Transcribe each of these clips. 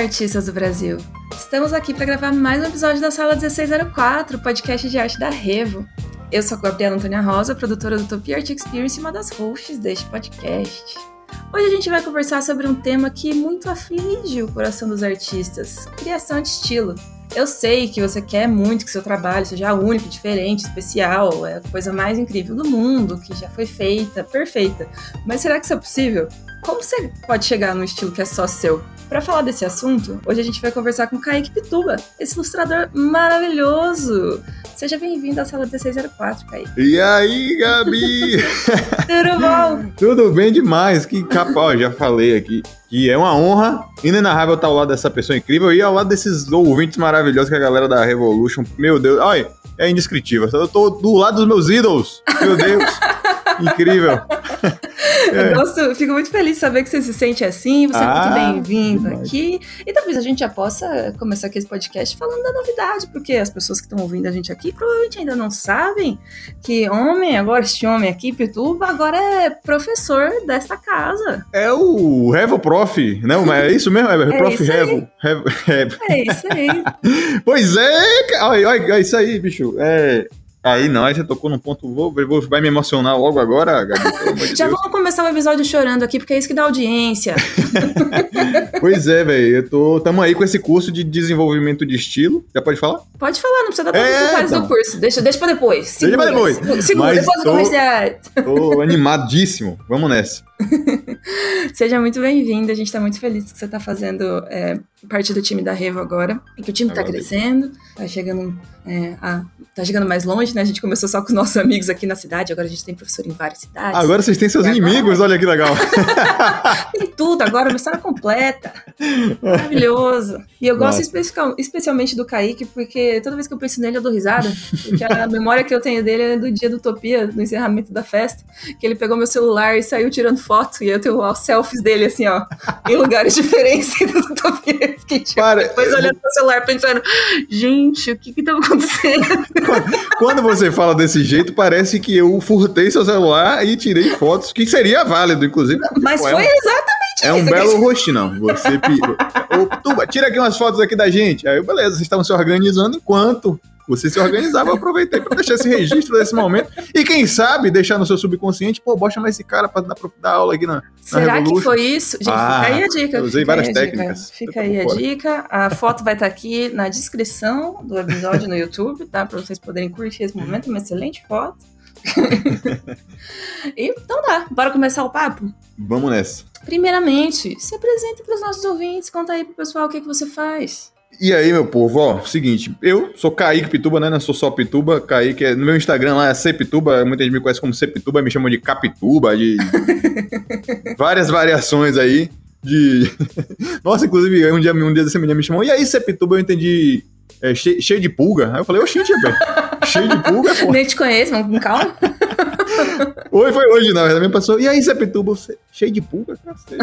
Artistas do Brasil! Estamos aqui para gravar mais um episódio da Sala 1604, podcast de arte da Revo. Eu sou a Gabriela Antônia Rosa, produtora do Utopia Art Experience e uma das hosts deste podcast. Hoje a gente vai conversar sobre um tema que muito aflige o coração dos artistas: criação de estilo. Eu sei que você quer muito que seu trabalho seja único, diferente, especial, é a coisa mais incrível do mundo, que já foi feita, perfeita. Mas será que isso é possível? Como você pode chegar num estilo que é só seu? Para falar desse assunto, hoje a gente vai conversar com Kaique Pituba, esse ilustrador maravilhoso. Seja bem-vindo à sala 1604, Kaique. E aí, Gabi? Tudo bom? Tudo bem demais. Que capa, ó, já falei aqui. Que é uma honra inenarrável estar ao lado dessa pessoa incrível e ao lado desses ouvintes maravilhosos que é a galera da Revolution. Meu Deus, olha, é indescritível. Eu tô do lado dos meus ídolos. Meu Deus. Incrível. É. Eu gosto, fico muito feliz de saber que você se sente assim, você ah, é muito ah, bem-vindo aqui. E talvez a gente já possa começar aqui esse podcast falando da novidade, porque as pessoas que estão ouvindo a gente aqui provavelmente ainda não sabem que homem, agora este homem aqui, Pituba, agora é professor desta casa. É o Revo Prof, não? É isso mesmo? É, é Prof Revo. Revo. É isso aí. pois é, olha, olha, é isso aí, bicho. É, Aí não, aí você tocou num ponto, vou, vou, vai me emocionar logo agora, Gabi, Já vamos começar o episódio chorando aqui, porque é isso que dá audiência. pois é, velho, eu tô, tamo aí com esse curso de desenvolvimento de estilo, já pode falar? Pode falar, não precisa dar é, detalhes então. do curso, deixa, deixa pra depois. Segura, deixa pra depois. Segura, depois do comercial. Tô animadíssimo, vamos nessa. Seja muito bem-vindo, a gente tá muito feliz que você tá fazendo é, parte do time da Revo agora, e que o time tá crescendo, tá chegando é, a, tá chegando mais longe, né? A gente começou só com os nossos amigos aqui na cidade, agora a gente tem professor em várias cidades. Agora vocês têm seus inimigos, olha que legal. tem tudo, agora uma história completa. Maravilhoso. E eu gosto especial, especialmente do Kaique, porque toda vez que eu penso nele eu dou risada, porque a memória que eu tenho dele é do dia do Utopia, do encerramento da festa, que ele pegou meu celular e saiu tirando foto, e eu tenho os selfies dele, assim, ó, em lugares diferentes do. Fiquei, tipo, Para, depois olhando pro celular pensando, gente, o que que tá acontecendo? Quando você fala desse jeito, parece que eu furtei seu celular e tirei fotos, que seria válido, inclusive. Mas foi é exatamente É um belo rosto, não. Você. Ô, Tuba, tira aqui umas fotos aqui da gente. Aí, beleza, vocês estavam se organizando enquanto você se organizava, eu aproveitei para deixar esse registro desse momento. E quem sabe deixar no seu subconsciente, pô, bora chamar esse cara para dar, dar, aula aqui na. Será que foi isso? Gente, ah, fica aí a dica. Eu usei várias técnicas. Fica aí a dica. A foto vai estar aqui na descrição do episódio no YouTube, tá? Para vocês poderem curtir esse momento. Uma excelente foto. então tá, bora começar o papo? Vamos nessa. Primeiramente, se apresente para os nossos ouvintes, conta aí pro pessoal o que, que você faz. E aí, meu povo, ó, seguinte, eu sou Kaique Pituba, né? Não sou só Pituba. Kaique, é, no meu Instagram lá é Cepituba, muita gente me conhece como Cepituba, me chamam de Capituba, de várias variações aí. De. Nossa, inclusive, um dia, um dia essa menina me chamou, e aí, Cepituba, eu entendi. É, cheio, cheio de pulga. Aí eu falei, oxente, velho. cheio de pulga, pô. Nem te conheço, vamos com calma. Oi, foi hoje, na verdade. Minha pessoa, e aí, Cepituba, cheio de pulga? Cacete.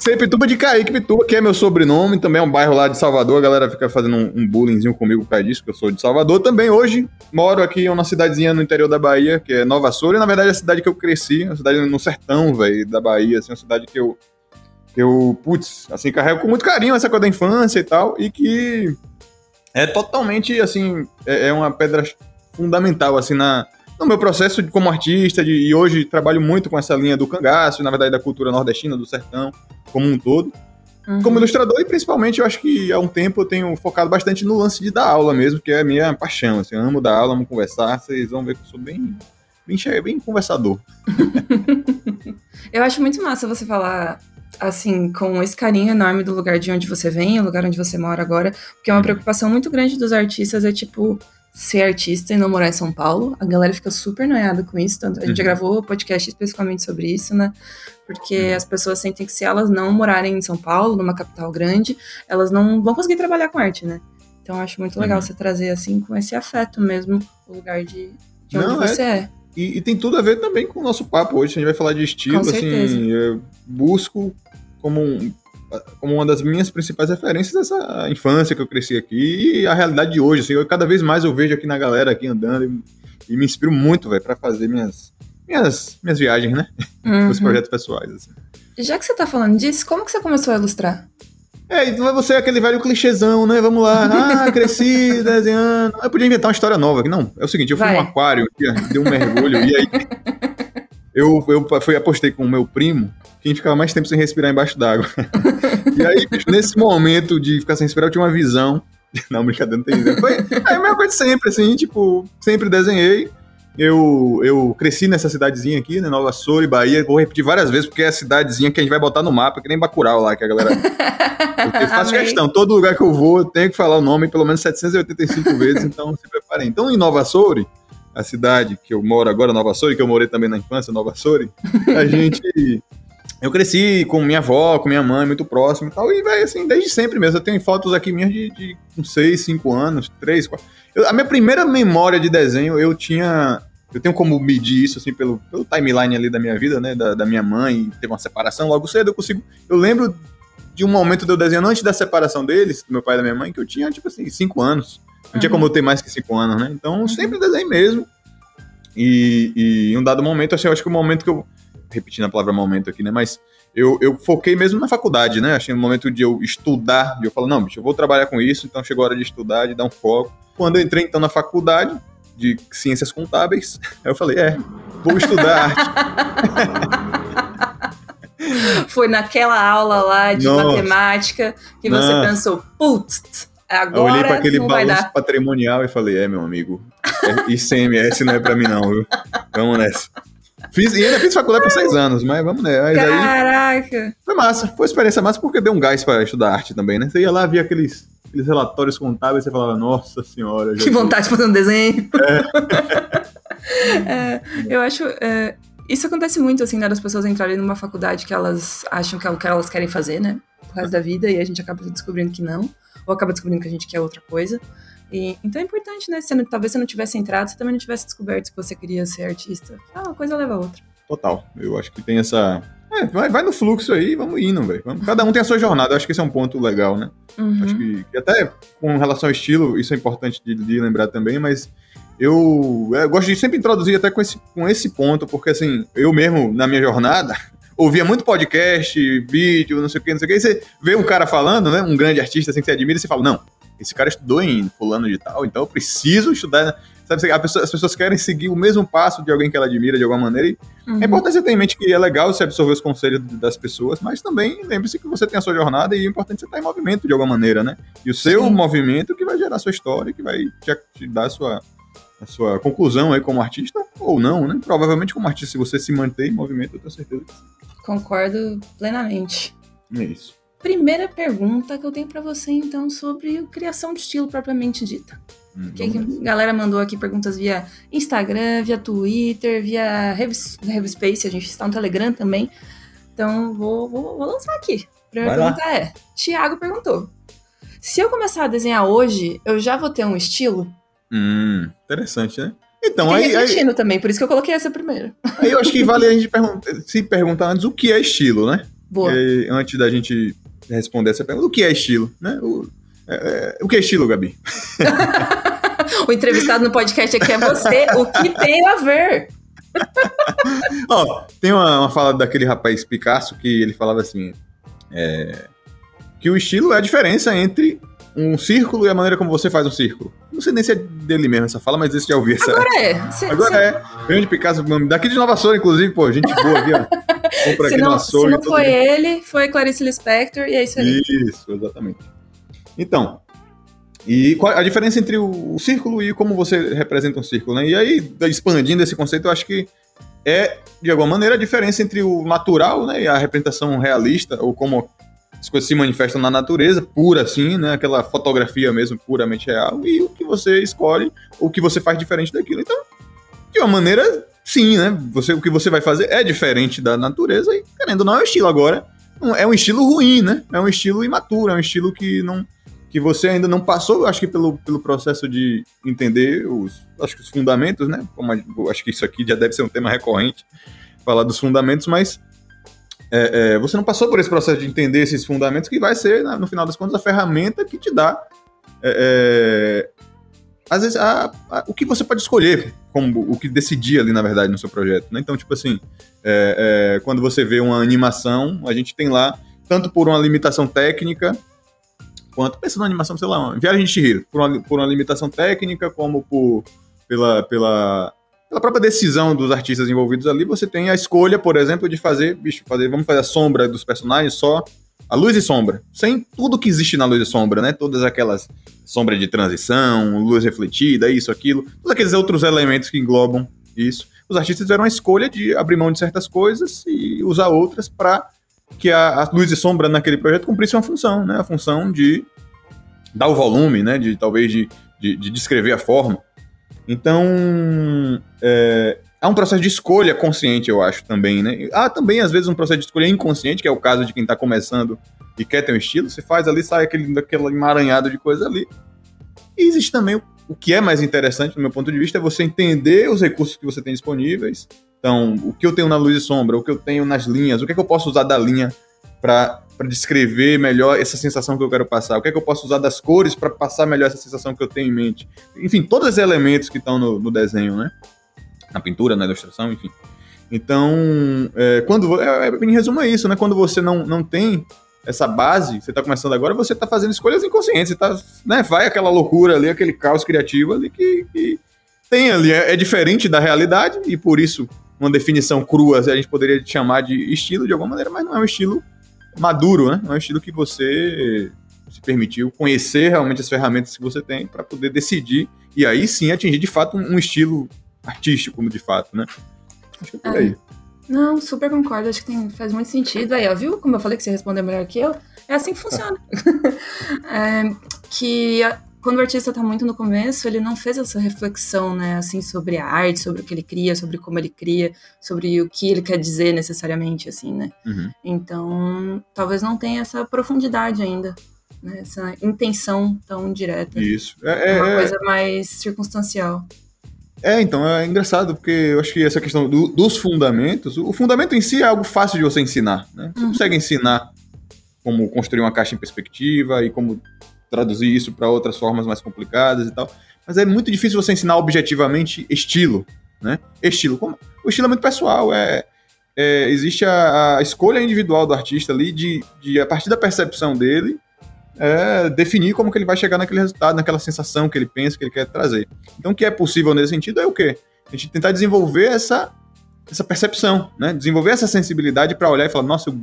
Sepituba de Kaique Pituba, que é meu sobrenome, também é um bairro lá de Salvador. A galera fica fazendo um, um bullyingzinho comigo por causa disso, que eu sou de Salvador. Também hoje moro aqui em uma cidadezinha no interior da Bahia, que é Nova Soura. E na verdade é a cidade que eu cresci, uma cidade no sertão, velho, da Bahia, assim, uma cidade que eu, que eu, putz, assim, carrego com muito carinho essa coisa da infância e tal, e que é totalmente, assim, é, é uma pedra fundamental, assim, na, no meu processo como artista, de, e hoje trabalho muito com essa linha do cangaço, na verdade da cultura nordestina, do sertão, como um todo. Uhum. Como ilustrador, e principalmente eu acho que há um tempo eu tenho focado bastante no lance de dar aula mesmo, que é a minha paixão. Assim, eu amo dar aula, amo conversar, vocês vão ver que eu sou bem, bem, bem conversador. eu acho muito massa você falar assim, com esse carinho enorme do lugar de onde você vem, o lugar onde você mora agora, porque é uma uhum. preocupação muito grande dos artistas é tipo ser artista e não morar em São Paulo. A galera fica super noiada com isso. Tanto, a gente uhum. já gravou podcast especificamente sobre isso, né? Porque uhum. as pessoas sentem que se elas não morarem em São Paulo, numa capital grande, elas não vão conseguir trabalhar com arte, né? Então eu acho muito legal uhum. você trazer assim com esse afeto mesmo o lugar de, de onde não, é você é. é. E, e, tem tudo a ver também com o nosso papo hoje. A gente vai falar de estilo, assim, eu busco como um, uma das minhas principais referências dessa infância que eu cresci aqui e a realidade de hoje. Assim, eu, cada vez mais eu vejo aqui na galera aqui andando e, e me inspiro muito, velho, para fazer minhas, minhas, minhas viagens, né? Uhum. Os projetos pessoais. Assim. Já que você tá falando disso, como que você começou a ilustrar? É, então você é aquele velho clichêzão, né? Vamos lá. Ah, cresci desenhando. Eu podia inventar uma história nova aqui. Não, é o seguinte, eu fui Vai. num aquário, dei um mergulho, e aí eu, eu fui, apostei com o meu primo quem ficava mais tempo sem respirar embaixo d'água. e aí, nesse momento de ficar sem respirar, eu tinha uma visão. Não, brincadeira, não tem isso. Foi é a mesma coisa de sempre, assim, tipo, sempre desenhei. Eu, eu cresci nessa cidadezinha aqui, né, Nova Soura, Bahia. Vou repetir várias vezes, porque é a cidadezinha que a gente vai botar no mapa, que nem Bacurau lá, que a galera... Eu faço Amei. questão, todo lugar que eu vou, eu tenho que falar o nome pelo menos 785 vezes, então se preparem. Então, em Nova Soure, a cidade que eu moro agora, Nova Soure, que eu morei também na infância, Nova Soure, a gente... Eu cresci com minha avó, com minha mãe, muito próximo e tal, e, velho, assim, desde sempre mesmo. Eu tenho fotos aqui minhas de, de uns 6, 5 anos, 3, 4... Eu- a minha primeira memória de desenho, eu tinha... Eu tenho como medir isso, assim, pelo, pelo timeline ali da minha vida, né, da, da minha mãe, teve uma separação logo cedo, eu consigo... Eu lembro de um momento de eu desenhando antes da separação deles, do meu pai e da minha mãe, que eu tinha, tipo assim, 5 anos. Não tinha Uhum. como eu ter mais que 5 anos, né? Então, eu sempre desenhei mesmo. E, e em um dado momento, assim, eu acho que o momento que eu. Repetindo a palavra momento aqui, né? Mas eu, eu foquei mesmo na faculdade, né? Achei um momento de eu estudar, de eu falar, não, bicho, eu vou trabalhar com isso, então chegou a hora de estudar, de dar um foco. Quando eu entrei, então, na faculdade de ciências contábeis, aí eu falei, é, vou estudar arte. Foi naquela aula lá de Nossa. matemática que você Nossa. pensou, putz, Eu olhei para agora aquele balanço patrimonial e falei, é, meu amigo, é- ICMS não é pra mim não, viu? Vamos nessa. Fiz, e ainda fiz faculdade por seis anos, mas vamos nessa. Mas aí Caraca! foi massa, foi experiência massa porque deu um gás pra estudar arte também, né? Você ia lá, via aqueles, aqueles relatórios contábeis e você falava, nossa senhora. Que vontade de fazer um desenho. É, eu acho. é, isso acontece muito, assim, né? Das pessoas entrarem numa faculdade que elas acham que é o que elas querem fazer, né? Pro resto da vida, e a gente acaba descobrindo que não. Ou acaba descobrindo que a gente quer outra coisa. E, então é importante, né? Se não- talvez você não tivesse entrado, você também não tivesse descoberto que você queria ser artista. Ah, uma coisa leva a outra. Total. Eu acho que tem essa. É, vai, vai no fluxo aí, vamos indo, velho. Cada um tem a sua jornada, eu acho que esse é um ponto legal, né? Uhum. Acho que, que até com relação ao estilo, isso é importante de, de lembrar também, mas eu, é, eu gosto de sempre introduzir até com esse, com esse ponto, porque assim, eu mesmo, na minha jornada, ouvia muito podcast, vídeo, não sei o que, não sei o que, e você vê um cara falando, né, um grande artista assim que você admira, e você fala, não, esse cara estudou em fulano de tal, então eu preciso estudar, né? sabe, pessoa- as pessoas querem seguir o mesmo passo de alguém que ela admira de alguma maneira, e Uhum. é importante você ter em mente que é legal você absorver os conselhos das pessoas, mas também lembre-se que você tem a sua jornada e é importante você estar em movimento de alguma maneira, né? E o seu Sim. movimento que vai gerar a sua história, que vai te, te dar a sua, a sua conclusão aí como artista, ou não, né? Provavelmente como artista, se você se manter em movimento, eu tenho certeza que sim. Concordo plenamente. É isso. Primeira pergunta que eu tenho pra você, então, sobre criação de estilo propriamente dita. Hum, Que, a galera mandou aqui perguntas via Instagram, via Twitter, via Rev- Revspace, a gente está no Telegram também. Então, vou, vou, vou lançar aqui. A primeira Vai lá. pergunta é: Tiago perguntou. Se eu começar a desenhar hoje, eu já vou ter um estilo? Hum, interessante, né? Então, aí, aí, refletindo também, por isso que eu coloquei essa primeiro. aí eu acho que vale a gente pergun- se perguntar antes o que é estilo, né? Boa. E antes da gente responder essa pergunta, o que é estilo, né? O, é, é, o que é estilo, Gabi? O entrevistado no podcast aqui é você. o que tem a ver? Ó, tem uma, uma fala daquele rapaz Picasso que ele falava assim: é, que o estilo é a diferença entre um círculo e a maneira como você faz um círculo. Não sei nem se é dele mesmo essa fala, mas esse já ouvi essa. Agora é. Se, Agora é. Grande Picasso, daqui de Nova Soura, inclusive, pô, gente boa aqui, ó. Compra se aqui não, se não foi dia. ele, foi Clarice Lispector e é isso aí. Isso, exatamente. Então, e qual a diferença entre o, o círculo e como você representa um círculo, né? E aí, expandindo esse conceito, eu acho que é, de alguma maneira, a diferença entre o natural, né, e a representação realista, ou como as coisas se manifestam na natureza, pura assim, né, aquela fotografia mesmo, puramente real, e o que você escolhe, o que você faz diferente daquilo. Então, de uma maneira, sim, né, você, o que você vai fazer é diferente da natureza, e querendo ou não, é o estilo agora. É um estilo ruim, né? É um estilo imaturo, é um estilo que não que você ainda não passou, acho que pelo, pelo processo de entender os, acho que os fundamentos, né? Como acho que isso aqui já deve ser um tema recorrente, falar dos fundamentos, mas é, é, você não passou por esse processo de entender esses fundamentos que vai ser, no final das contas, a ferramenta que te dá é, é, às vezes, a, a, o que você pode escolher, como o que decidir ali, na verdade, no seu projeto. Né? Então, tipo assim, é, é, quando você vê uma animação, a gente tem lá, tanto por uma limitação técnica, quanto, pensando na animação, sei lá, Viagem de Chihiro, por uma, por uma limitação técnica, como por, pela, pela, pela própria decisão dos artistas envolvidos ali, você tem a escolha, por exemplo, de fazer, bicho, fazer, vamos fazer a sombra dos personagens só a luz e sombra, sem tudo que existe na luz e sombra, né? Todas aquelas sombra de transição, luz refletida, isso, aquilo, todos aqueles outros elementos que englobam isso. Os artistas fizeram a escolha de abrir mão de certas coisas e usar outras para que a, a, luz e sombra naquele projeto cumprisse uma função, né? A função de dar o volume, né? De talvez de, de, de descrever a forma. Então, é, há um processo de escolha consciente, eu acho, também, né? Há também, às vezes, um processo de escolha inconsciente, que é o caso de quem está começando e quer ter um estilo. Você faz ali, sai aquele, aquele emaranhado de coisa ali. E existe também o, o que é mais interessante, do meu ponto de vista, é você entender os recursos que você tem disponíveis. Então, o que eu tenho na luz e sombra, o que eu tenho nas linhas, o que é que eu posso usar da linha para descrever melhor essa sensação que eu quero passar, o que é que eu posso usar das cores para passar melhor essa sensação que eu tenho em mente. Enfim, todos os elementos que estão no, no desenho, né? na pintura, na ilustração, enfim. Então, é, quando é, é, em resumo é isso, né? Quando você não, não tem essa base, você está começando agora, você está fazendo escolhas inconscientes, tá, né? Vai aquela loucura ali, aquele caos criativo ali que, que tem ali, é, é, diferente da realidade e por isso uma definição crua a gente poderia chamar de estilo de alguma maneira, mas não é um estilo maduro, né? É um estilo que você se permitiu conhecer realmente as ferramentas que você tem para poder decidir e aí sim atingir de fato um estilo artístico, de fato, né? Acho que é por aí. Não, super concordo, acho que tem, faz muito sentido. Aí, ó, viu como eu falei que você respondeu melhor que eu? É assim que funciona. é, que quando o artista está muito no começo, ele não fez essa reflexão, né, assim, sobre a arte, sobre o que ele cria, sobre como ele cria, sobre o que ele quer dizer necessariamente, assim, né? Uhum. Então, talvez não tenha essa profundidade ainda, né, essa intenção tão direta. Isso. É, é uma é, coisa mais circunstancial. É, então, é engraçado, porque eu acho que essa questão do, dos fundamentos, o fundamento em si é algo fácil de você ensinar, né? Você uhum. consegue ensinar como construir uma caixa em perspectiva e como traduzir isso para outras formas mais complicadas e tal. Mas é muito difícil você ensinar objetivamente estilo, né? Estilo. Como, o estilo é muito pessoal, é, é existe a, a, escolha individual do artista ali de, de, a partir da percepção dele, é, definir como que ele vai chegar naquele resultado, naquela sensação que ele pensa que ele quer trazer. Então, o que é possível nesse sentido é o quê? A gente tentar desenvolver essa, essa percepção, né? Desenvolver essa sensibilidade para olhar e falar, nossa,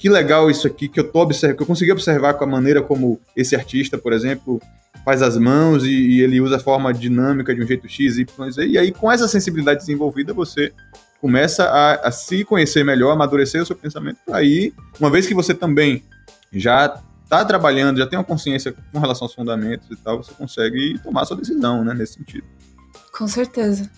que legal isso aqui que eu tô observando, que eu consegui observar com a maneira como esse artista, por exemplo, faz as mãos e, e ele usa a forma dinâmica de um jeito X, Y, Z. E aí, com essa sensibilidade desenvolvida, você começa a, a se conhecer melhor, amadurecer o seu pensamento. Aí, uma vez que você também já tá trabalhando, já tem uma consciência com relação aos fundamentos e tal, você consegue tomar sua decisão, né, nesse sentido. Com certeza.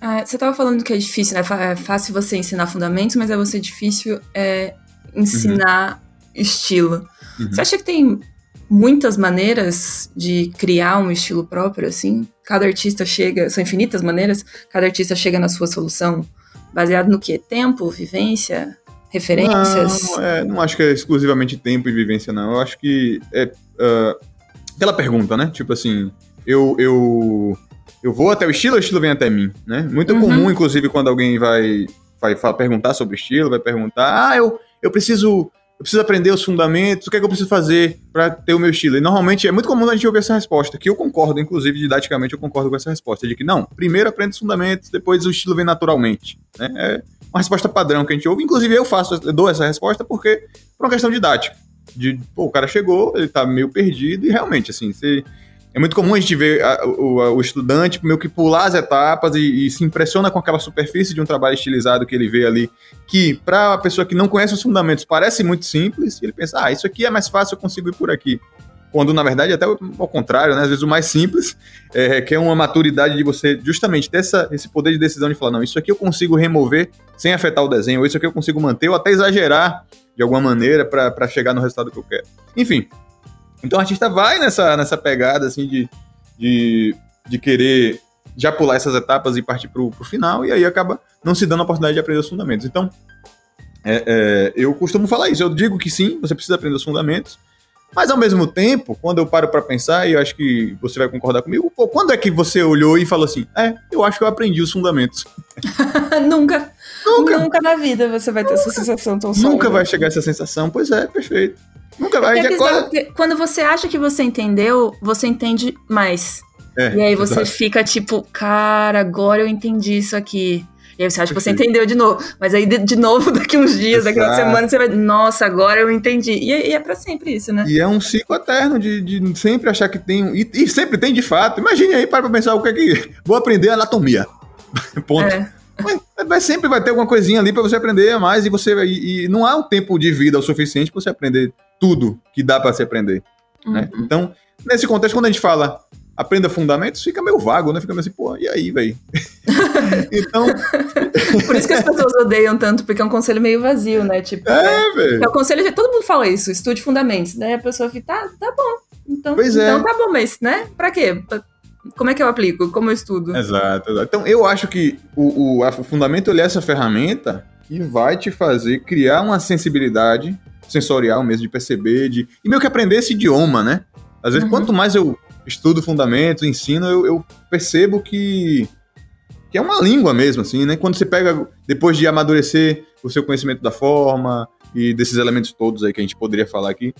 Ah, você estava falando que é difícil, né? É fácil você ensinar fundamentos, mas é você difícil é, ensinar uhum. estilo. Uhum. Você acha que tem muitas maneiras de criar um estilo próprio, assim? Cada artista chega, são infinitas maneiras, cada artista chega na sua solução baseado no que? Tempo, vivência, referências? Não, é, não acho que é exclusivamente tempo e vivência, não. Eu acho que é uh, aquela pergunta, né? Tipo assim, eu, eu, eu vou até o estilo ou o estilo vem até mim, né? Muito uhum. comum, inclusive, quando alguém vai, vai perguntar sobre estilo, vai perguntar, ah, eu, eu preciso eu preciso aprender os fundamentos, o que é que eu preciso fazer para ter o meu estilo? E normalmente é muito comum a gente ouvir essa resposta, que eu concordo, inclusive didaticamente eu concordo com essa resposta, de que não, primeiro aprende os fundamentos, depois o estilo vem naturalmente. Né? É, uma resposta padrão que a gente ouve. Inclusive, eu faço, eu dou essa resposta porque por uma questão didática. De, pô, o cara chegou, ele tá meio perdido, e realmente, assim, você, é muito comum a gente ver a, o, o, estudante meio que pular as etapas e, e, se impressiona com aquela superfície de um trabalho estilizado que ele vê ali, que para a pessoa que não conhece os fundamentos parece muito simples, e ele pensa, ah, isso aqui é mais fácil, eu consigo ir por aqui quando na verdade até ao contrário, né? Às vezes o mais simples é, requer uma maturidade de você justamente ter essa, esse poder de decisão de falar, não, isso aqui eu consigo remover sem afetar o desenho, ou isso aqui eu consigo manter, ou até exagerar de alguma maneira para chegar no resultado que eu quero. Enfim, então o artista vai nessa, nessa pegada assim de, de, de querer já pular essas etapas e partir para o final, e aí acaba não se dando a oportunidade de aprender os fundamentos. Então, é, é, eu costumo falar isso, eu digo que sim, você precisa aprender os fundamentos, Mas ao mesmo tempo, quando eu paro para pensar, e eu acho que você vai concordar comigo, pô, quando é que você olhou e falou assim: é, eu acho que eu aprendi os fundamentos? Nunca. Nunca. Nunca na vida você vai ter Nunca. essa sensação tão sólida. Nunca vai chegar essa sensação. Pois é, perfeito. Nunca vai. É coisa... Quando você acha que você entendeu, você entende mais. É, e aí você exato. fica tipo, cara, agora eu entendi isso aqui. E aí você acha que você entendeu de novo. Mas aí, de, de novo, daqui uns dias, daqui uma semana, você vai. Nossa, agora eu entendi. E, e é para sempre isso, né? E é um ciclo eterno de, de sempre achar que tem. E, e, sempre tem de fato. Imagine aí, para pra pensar o que é que. Vou aprender anatomia. Ponto. É. Mas, sempre vai ter alguma coisinha ali para você aprender mais e você e, e, não há um tempo de vida o suficiente para você aprender tudo que dá para se aprender. Né? Uhum. Né? Então, nesse contexto, quando a gente fala aprenda fundamentos, fica meio vago, né? Fica meio assim, pô, e aí, velho? então. Por isso que as pessoas odeiam tanto, porque é um conselho meio vazio, né? Tipo, é, velho. É o conselho todo mundo fala isso, estude fundamentos. Daí a pessoa fica, tá, tá bom. Então, pois é. então tá bom, mas, né? Pra quê? Como é que eu aplico? Como eu estudo? Exato, exato. Então, eu acho que o, o, o fundamento é essa ferramenta que vai te fazer criar uma sensibilidade sensorial mesmo, de perceber, de, e meio que aprender esse idioma, né? Às vezes, uhum. quanto mais eu estudo fundamentos, ensino, eu, eu, percebo que, que é uma língua mesmo, assim, né? Quando você pega, depois de amadurecer o seu conhecimento da forma e desses elementos todos aí que a gente poderia falar aqui,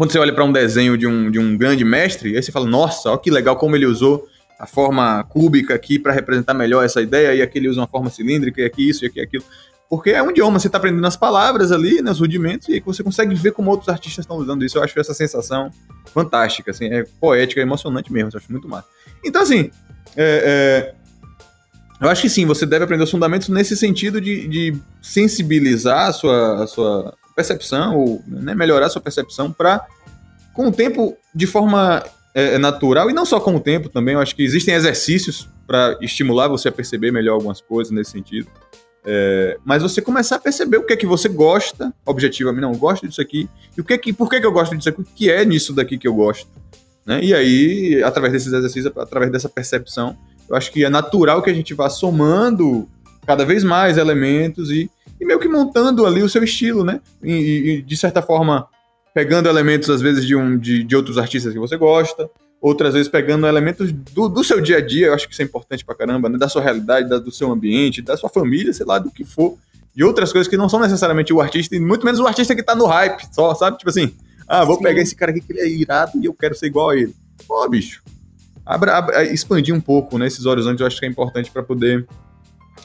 quando você olha para um desenho de um, de um grande mestre, aí você fala, nossa, olha que legal como ele usou a forma cúbica aqui para representar melhor essa ideia, e aqui ele usa uma forma cilíndrica, e aqui isso, e aqui aquilo. Porque é um idioma, você está aprendendo as palavras ali, né, os rudimentos, e você consegue ver como outros artistas estão usando isso. Eu acho essa sensação fantástica, assim, é poética, é emocionante mesmo, eu acho muito massa. Então, assim, é, é, eu acho que sim, você deve aprender os fundamentos nesse sentido de, de sensibilizar a sua, a sua percepção, ou né, melhorar sua percepção para, com o tempo, de forma é, natural, e não só com o tempo também, eu acho que existem exercícios para estimular você a perceber melhor algumas coisas nesse sentido. É, mas você começar a perceber o que é que você gosta, objetivamente, não, eu gosto disso aqui, e o que é que, por que, que eu gosto disso aqui, o que é nisso daqui que eu gosto. Né? E aí, através desses exercícios, através dessa percepção, eu acho que é natural que a gente vá somando cada vez mais elementos e, e meio que montando ali o seu estilo, né? E, e, de certa forma, pegando elementos, às vezes, de, um, de, de outros artistas que você gosta, outras vezes pegando elementos do, do seu dia a dia, eu acho que isso é importante pra caramba, né? da sua realidade, da, do seu ambiente, da sua família, sei lá, do que for, de outras coisas que não são necessariamente o artista, e muito menos o artista que tá no hype, só, sabe? Tipo assim, ah, vou Sim. pegar esse cara aqui que ele é irado e eu quero ser igual a ele. Pô, bicho, abra, abra, expandir um pouco né, horizontes, eu acho que é importante para poder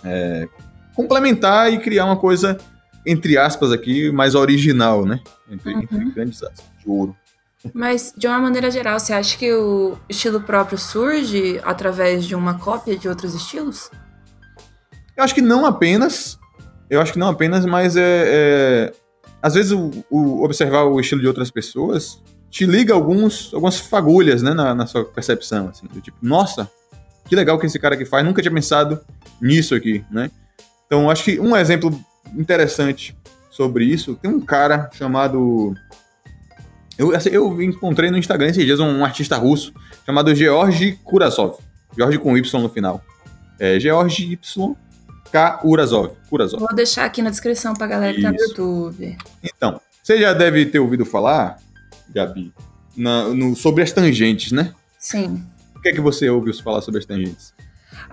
é, complementar e criar uma coisa, entre aspas aqui, mais original, né? Entre, uhum. entre grandes aspas, de ouro. Mas, de uma maneira geral, você acha que o estilo próprio surge através de uma cópia de outros estilos? Eu acho que não apenas. Eu acho que não apenas, mas é. é às vezes, o, o, observar o estilo de outras pessoas te liga alguns, algumas fagulhas né, na, na sua percepção. Assim, do tipo, nossa, que legal que esse cara aqui faz, nunca tinha pensado nisso aqui, né? Então, acho que um exemplo interessante sobre isso, tem um cara chamado eu, assim, eu encontrei no Instagram esses dias um, artista russo chamado Georgi Kurasov. Georgi com Y no final. É Georgi Y K. Kurazov. Vou deixar aqui na descrição pra galera que tá no YouTube. Então, você já deve ter ouvido falar, Gabi, na, no, sobre as tangentes, né? Sim. O que é que você ouviu falar sobre as tangentes?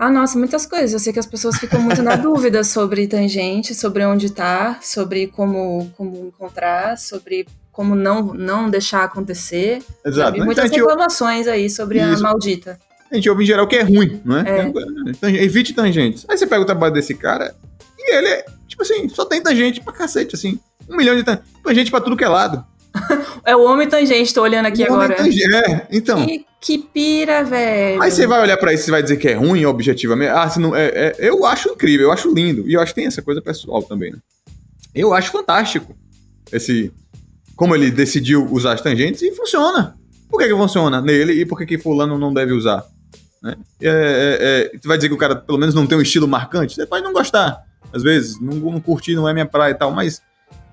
Ah, nossa, muitas coisas. Eu sei que as pessoas ficam muito na dúvida sobre tangente, sobre onde tá, sobre como, como encontrar, sobre como não, não deixar acontecer. Exato. Né? Muitas reclamações aí sobre Isso. a maldita. A gente ouve em geral que é ruim, não é? é. Evite tangentes. Aí você pega o trabalho desse cara e ele é, tipo assim, só tem tangente pra cacete, assim. Um milhão de tangente. Tangente pra tudo que é lado. é o homem tangente, tô olhando aqui o agora. Tangente, é, então. Que, que, pira, velho. Aí você vai olhar pra isso e vai dizer que é ruim, objetivamente. Ah, se não, é, é, eu acho incrível, eu acho lindo. E eu acho que tem essa coisa pessoal também, né? Eu acho fantástico esse como ele decidiu usar as tangentes e funciona. Por que, que funciona nele e por que, que fulano não deve usar? Né? É, é, é, tu vai dizer que o cara pelo menos não tem um estilo marcante? Você pode não gostar, às vezes, não, não curtir, não é minha praia e tal, mas,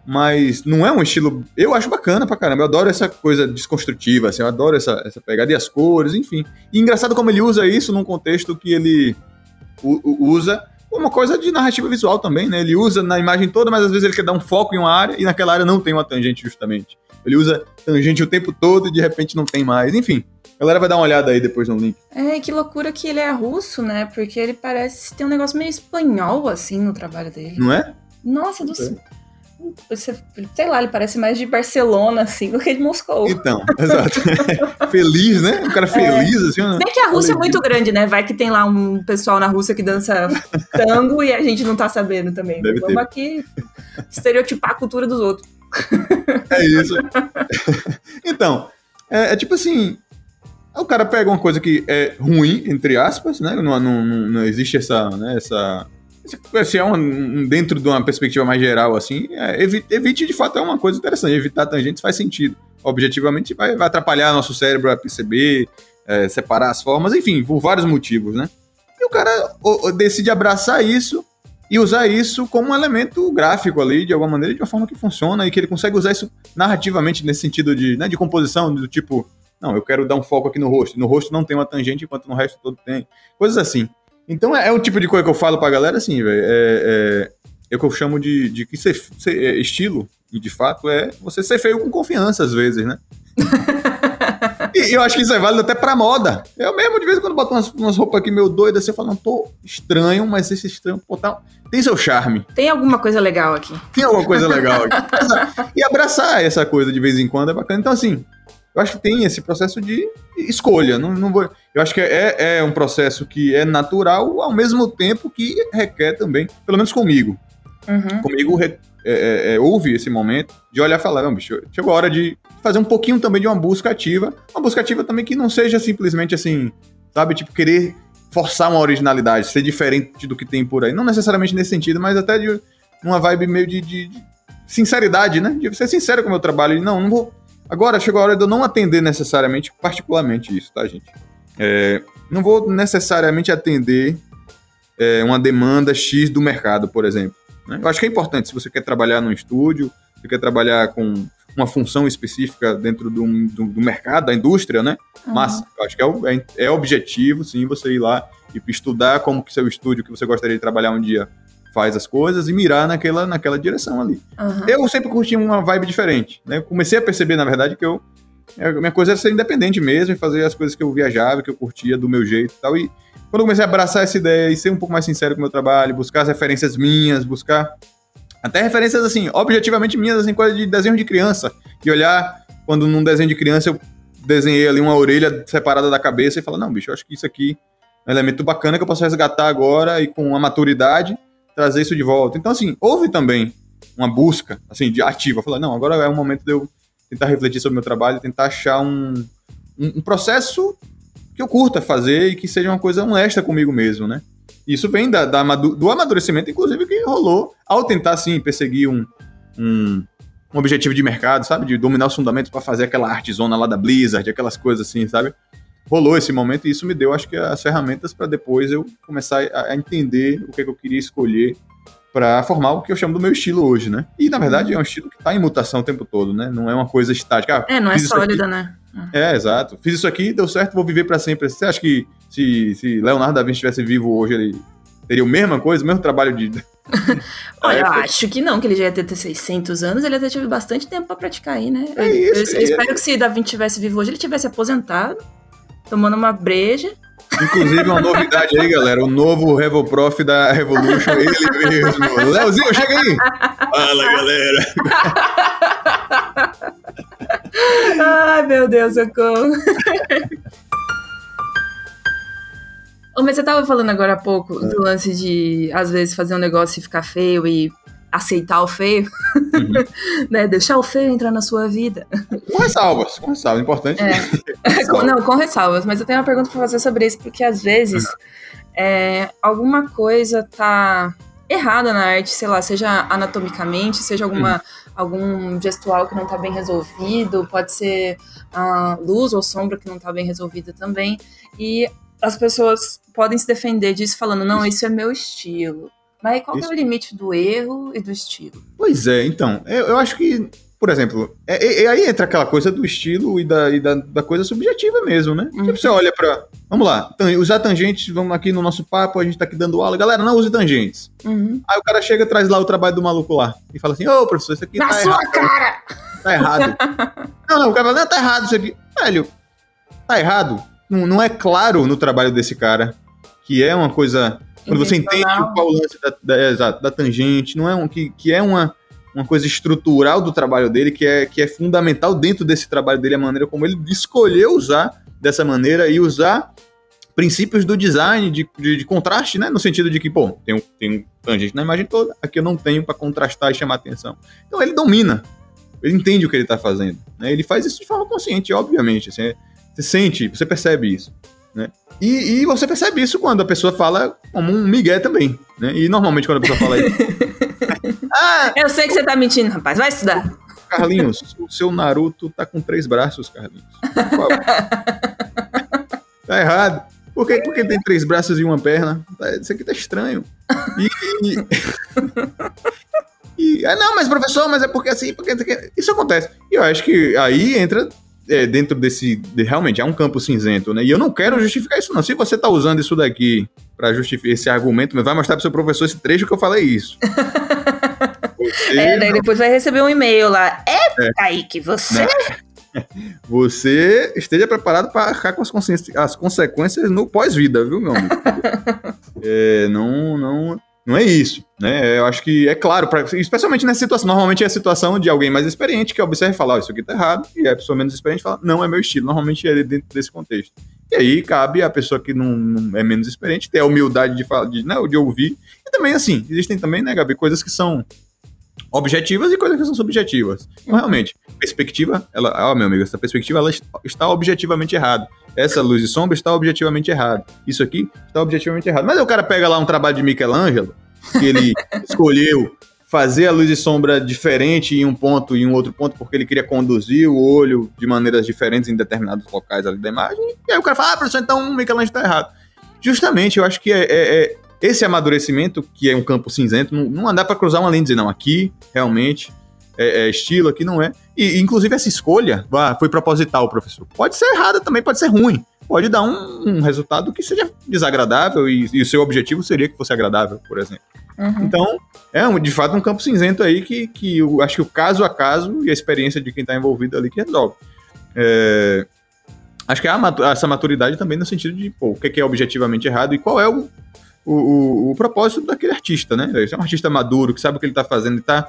mas não é um estilo. Eu acho bacana pra caramba, eu adoro essa coisa desconstrutiva, assim, eu adoro essa, essa pegada e as cores, enfim. E engraçado como ele usa isso num contexto que ele usa uma coisa de narrativa visual também, né? Ele usa na imagem toda, mas às vezes ele quer dar um foco em uma área e naquela área não tem uma tangente justamente. ele usa tangente o tempo todo e de repente não tem mais. Enfim, a galera vai dar uma olhada aí depois no link. É, que loucura que ele é russo, né? Porque ele parece ter um negócio meio espanhol, assim, no trabalho dele. Não é? Nossa, do céu. Sei lá, ele parece mais de Barcelona, assim, do que de Moscou. Então, exato. feliz, né? Um cara feliz, é. assim. Né? Bem que a Rússia é muito grande, né? Vai que tem lá um pessoal na Rússia que dança tango e a gente não tá sabendo também. Deve Vamos ter. aqui estereotipar a cultura dos outros. É isso. então, é, é, tipo assim. O cara pega uma coisa que é ruim, entre aspas, né? Não, não, não existe essa, né, essa se é um, dentro de uma perspectiva mais geral, assim, é, evite, de fato é uma coisa interessante. Evitar tangentes faz sentido. Objetivamente vai, vai atrapalhar nosso cérebro a perceber, é, separar as formas, enfim, por vários motivos, né? E o cara o, decide abraçar isso e usar isso como um elemento gráfico ali, de alguma maneira, de uma forma que funciona e que ele consegue usar isso narrativamente nesse sentido de, né, de composição, do tipo, não, eu quero dar um foco aqui no rosto. No rosto não tem uma tangente, enquanto no resto todo tem. Coisas assim. Então é, é o tipo de coisa que eu falo pra galera assim, velho. É, é, é, o que eu chamo de, de que ser, ser, é, estilo, e de fato é você ser feio com confiança às vezes, né? e eu acho que isso é válido até pra moda. Eu mesmo, de vez em quando, boto umas, umas roupas aqui meio doidas, assim, eu falo, não, tô estranho, mas esse estranho, pô, tá, tem seu charme. Tem alguma coisa legal aqui. Tem alguma coisa legal aqui. e abraçar essa coisa de vez em quando é bacana. Então, assim, eu acho que tem esse processo de escolha. Não, não vou, eu acho que é, é um processo que é natural, ao mesmo tempo que requer também, pelo menos comigo. Uhum. Comigo é, é, é, houve esse momento de olhar e falar, não, bicho, chegou a hora de fazer um pouquinho também de uma busca ativa. Uma busca ativa também que não seja simplesmente assim, sabe, tipo, querer forçar uma originalidade, ser diferente do que tem por aí. Não necessariamente nesse sentido, mas até de uma vibe meio de, de, de sinceridade, né? De ser sincero com o meu trabalho. Não, não vou Agora chegou a hora de eu não atender necessariamente, particularmente isso, tá, gente? É, não vou necessariamente atender é, uma demanda X do mercado, por exemplo. Né? Eu acho que é importante, se você quer trabalhar num estúdio, se quer trabalhar com uma função específica dentro do, do, do mercado, da indústria, né? Uhum. Mas eu acho que é, é, é objetivo, sim, você ir lá e estudar como que seu estúdio que você gostaria de trabalhar um dia faz as coisas e mirar naquela, naquela direção ali. Uhum. Eu sempre curti uma vibe diferente, né? comecei a perceber, na verdade, que eu a minha coisa era ser independente mesmo e fazer as coisas que eu viajava, que eu curtia do meu jeito e tal. E quando eu comecei a abraçar essa ideia e ser um pouco mais sincero com o meu trabalho, buscar as referências minhas, buscar até referências assim, objetivamente minhas, assim, coisa de desenho de criança. E olhar quando num desenho de criança eu desenhei ali uma orelha separada da cabeça e falar, não, bicho, eu acho que isso aqui é um elemento bacana que eu posso resgatar agora e com uma maturidade trazer isso de volta. Então, assim, houve também uma busca, assim, de ativa. Falar, não, agora é o momento de eu tentar refletir sobre o meu trabalho, tentar achar um, um, um processo que eu curta fazer e que seja uma coisa honesta comigo mesmo, né? Isso vem da, da, do amadurecimento, inclusive, que rolou ao tentar, sim, perseguir um, um, um objetivo de mercado, sabe? De dominar os fundamentos para fazer aquela artezona lá da Blizzard, aquelas coisas assim, sabe? Rolou esse momento e isso me deu, acho que, as ferramentas para depois eu começar a, entender o que, é que eu queria escolher para formar o que eu chamo do meu estilo hoje, né? E na verdade é um estilo que está em mutação o tempo todo, né? Não é uma coisa estática. Ah, é, não é sólida, né? É, exato. Fiz isso aqui, deu certo, vou viver para sempre. Você acha que se, se Leonardo da Vinci estivesse vivo hoje, ele teria a mesma coisa, o mesmo trabalho de. Olha, eu acho que não, que ele já ia ter 600 anos, ele ter tido bastante tempo para praticar aí, né? É isso, eu, eu, eu espero que se Da Vinci tivesse vivo hoje, ele tivesse aposentado tomando uma breja. Inclusive, uma novidade aí, galera. O novo Revoprof da Revolution, ele mesmo. Leozinho, chega aí! Fala, galera! Ai, meu Deus, socorro! Mas você tava falando agora há pouco do lance de, às vezes, fazer um negócio e ficar feio e aceitar o feio, uhum. né? Deixar o feio entrar na sua vida. Com ressalvas, com ressalvas, importante. É. com, não, com ressalvas, mas eu tenho uma pergunta para fazer sobre isso, porque às vezes uhum. é, alguma coisa tá errada na arte, sei lá, seja anatomicamente, seja alguma, uhum. algum gestual que não tá bem resolvido, pode ser a luz ou sombra que não tá bem resolvida também, e as pessoas podem se defender disso falando, não, isso é meu estilo mas qual Isso. é o limite do erro e do estilo? Pois é, então, eu, eu acho que, por exemplo, é, é, é, aí entra aquela coisa do estilo e da, e da, da coisa subjetiva mesmo, né? Uhum. Tipo, você olha pra. Vamos lá, usar tangentes, vamos aqui no nosso papo, a gente tá aqui dando aula. Galera, não use tangentes. Uhum. Aí o cara chega, traz lá o trabalho do maluco lá e fala assim: Ô, professor, isso aqui Na tá sua errado. cara! tá errado. não, não, o cara fala, não, tá errado isso aqui. Velho, tá errado. Não, não é claro no trabalho desse cara que é uma coisa. Quando você entende qual o lance da, da, da, da, tangente, não é um que, que é uma, uma coisa estrutural do trabalho dele, que é, que é fundamental dentro desse trabalho dele, a maneira como ele escolheu usar dessa maneira e usar princípios do design de, de, de, contraste, né? No sentido de que, pô, tem um, tem um tangente na imagem toda, aqui eu não tenho para contrastar e chamar atenção. Então ele domina, ele entende o que ele está fazendo. Né? Ele faz isso de forma consciente, obviamente. Assim, você sente, você percebe isso. Né? E, e, você percebe isso quando a pessoa fala como um migué também. Né? E normalmente quando a pessoa fala isso. ah, eu sei que você tá mentindo, rapaz. Vai estudar. Carlinhos, o seu Naruto tá com três braços, Carlinhos. tá errado. Por que, porque tem três braços e uma perna? Tá, isso aqui tá estranho. E. e... e ah, não, mas professor, mas é porque assim, porque isso acontece. E eu acho que aí entra é, dentro desse. De, realmente, é um campo cinzento, né? E eu não quero justificar isso, não. Se você tá usando isso daqui para justificar esse argumento, vai mostrar pro seu professor esse trecho que eu falei isso. Você é, daí não... depois vai receber um e-mail lá. É, é. Kaique, você. Você esteja preparado para arcar com as, as consequências no pós-vida, viu, meu amigo? é, não, não, não é isso, né? Eu acho que é claro, pra, especialmente nessa situação. Normalmente é a situação de alguém mais experiente que observa e fala: oh, isso aqui tá errado, e a pessoa menos experiente fala: não é meu estilo. Normalmente é dentro desse contexto. E aí cabe a pessoa que não, não é menos experiente ter a humildade de, falar, de, né, de ouvir. E também, assim, existem também, né, Gabi, coisas que são objetivas e coisas que são subjetivas. Então, realmente, perspectiva, ela, ó, meu amigo, essa perspectiva ela está objetivamente errada. Essa luz e sombra está objetivamente errada. Isso aqui está objetivamente errado. Mas aí o cara pega lá um trabalho de Michelangelo, que ele escolheu fazer a luz e sombra diferente em um ponto e em um outro ponto, porque ele queria conduzir o olho de maneiras diferentes em determinados locais ali da imagem. E aí o cara fala, ah, professor, então o Michelangelo está errado. Justamente, eu acho que é, é, é esse amadurecimento, que é um campo cinzento, não, não dá para cruzar uma linha e dizer, não, aqui realmente é, é, estilo, aqui não é. E, inclusive, essa escolha ah, foi proposital, professor. Pode ser errada também, pode ser ruim. Pode dar um, um resultado que seja desagradável e, e, o seu objetivo seria que fosse agradável, por exemplo. Uhum. Então, é um, de fato um campo cinzento aí que, que eu acho que o caso a caso e a experiência de quem está envolvido ali que resolve. É, acho que há essa maturidade também no sentido de pô, o que é objetivamente errado e qual é o, o, o, o propósito daquele artista, né? Ele é um artista maduro, que sabe o que ele está fazendo, ele está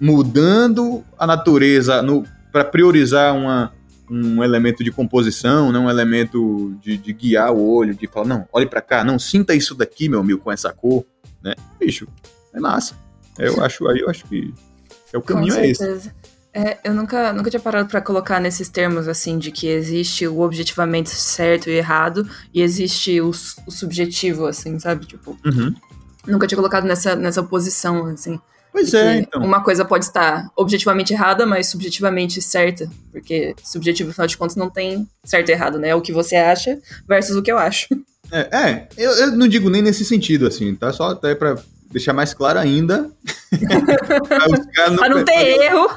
mudando a natureza para priorizar uma, um elemento de composição, né? um elemento de, de guiar o olho, de falar, não, olhe para cá, não, sinta isso daqui, meu amigo, com essa cor, né? Bicho, é massa. Eu acho, aí eu acho que é o caminho é esse. É, eu nunca, nunca tinha parado para colocar nesses termos, assim, de que existe o objetivamente certo e errado e existe o, o subjetivo, assim, sabe? Tipo, uhum. nunca tinha colocado nessa, nessa posição, assim. Pois é, então. Uma coisa pode estar objetivamente errada, mas subjetivamente certa. Porque subjetivo, afinal de contas, não tem certo e errado, né? É o que você acha versus o que eu acho. É, é eu, eu não digo nem nesse sentido, assim, tá? Só até pra deixar mais claro ainda. pra não, pra não ter erro.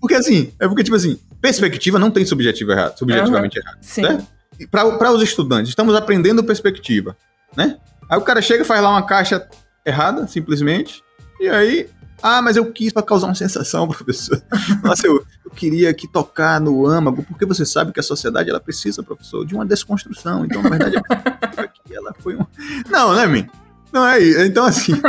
Porque assim, é porque, tipo assim, perspectiva não tem subjetivo errado, subjetivamente uhum. errado. Sim. Para os estudantes, estamos aprendendo perspectiva, né? Aí o cara chega e faz lá uma caixa errada, simplesmente, e aí ah, mas eu quis para causar uma sensação, professor. Nossa, eu, eu, queria que tocar no âmago, porque você sabe que a sociedade ela precisa, professor, de uma desconstrução. Então, na verdade, aqui ela foi um. Não, né, mim? Não é. Então, assim.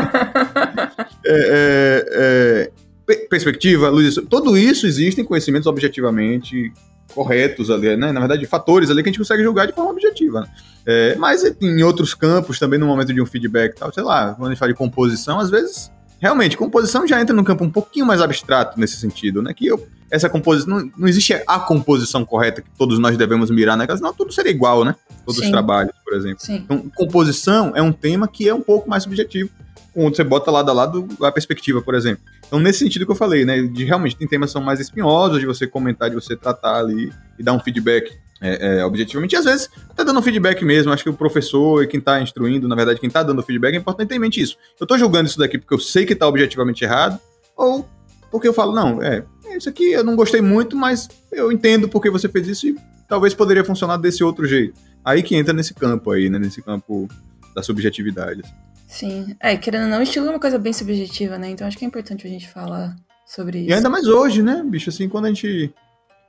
é, é, é, perspectiva, luz, tudo isso existem conhecimentos objetivamente corretos ali, né? Na verdade, fatores ali que a gente consegue julgar de forma objetiva. Né? É, mas em outros campos, também no momento de um feedback tal, sei lá, quando a gente fala de composição, às vezes, realmente, composição já entra num campo um pouquinho mais abstrato nesse sentido, né? Que eu, essa composição, não, não existe a composição correta que todos nós devemos mirar, né? Não, tudo seria igual, né? Todos Sim. os trabalhos por exemplo. Sim. Então, composição é um tema que é um pouco mais subjetivo, quando você bota lado a lado a perspectiva, por exemplo. Então, nesse sentido que eu falei, né, de realmente tem temas que são mais espinhosos, de você comentar, de você tratar ali e dar um feedback é, é, objetivamente. E às vezes, até dando feedback mesmo, acho que o professor e quem está instruindo, na verdade, quem está dando feedback, é importante ter em mente isso. Eu estou julgando isso daqui porque eu sei que está objetivamente errado, ou porque eu falo, não, é, isso aqui eu não gostei muito, mas eu entendo porque você fez isso e talvez poderia funcionar desse outro jeito. Aí que entra nesse campo aí, né? Nesse campo da subjetividade. Sim. É, querendo ou não, estilo é uma coisa bem subjetiva, né? Então acho que é importante a gente falar sobre isso. E ainda mais hoje, né, bicho? Assim, quando a gente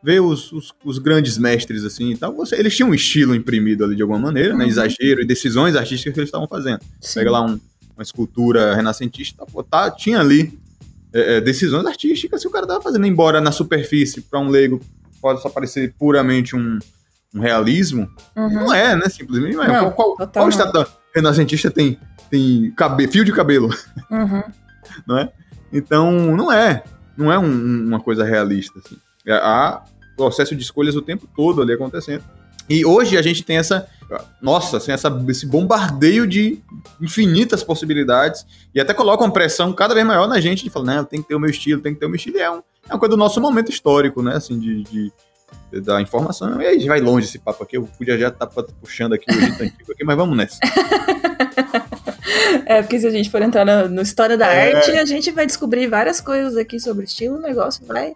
vê os, os, os grandes mestres, assim e tal, você, eles tinham um estilo imprimido ali de alguma maneira, né? Uhum. Exagero e decisões artísticas que eles estavam fazendo. Sim. Pega lá um- uma escultura renascentista, pô, tá, tinha ali é, é, decisões artísticas que o cara tava fazendo, embora na superfície, para um leigo, possa parecer puramente um, um realismo, Uhum. não é, né? Simplesmente não é. Não, qual qual, qual estátua renascentista tem, tem cabe, fio de cabelo? Uhum. não é? Então, não é. Não é um- um- uma coisa realista. Assim. É- Há processo de escolhas o tempo todo ali acontecendo. E hoje a gente tem essa. Nossa, assim, essa, esse bombardeio de infinitas possibilidades. E até coloca uma pressão cada vez maior na gente de falar, não, tem que ter o meu estilo, tem que ter o meu estilo. E é, um, é uma coisa do nosso momento histórico, né? Assim, de. de- da informação. E aí vai longe esse papo aqui. Eu podia já estar puxando aqui o Egito antigo aqui, mas vamos nessa. É, porque se a gente for entrar na, no história da É. arte, a gente vai descobrir várias coisas aqui sobre estilo, o negócio vai.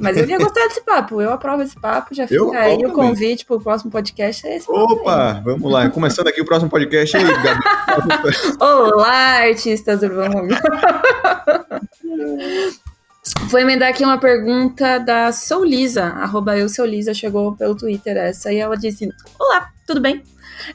Mas eu ia gostar desse papo, eu aprovo esse papo, já fica aí o convite pro próximo podcast. É esse. Opa, vamos lá. Começando aqui o próximo podcast. Aí, Gabi? Olá, artistas urbanos. Vou emendar aqui uma pergunta da Soulisa, arroba eu Soulisa, chegou pelo Twitter essa, e ela disse, Olá, tudo bem?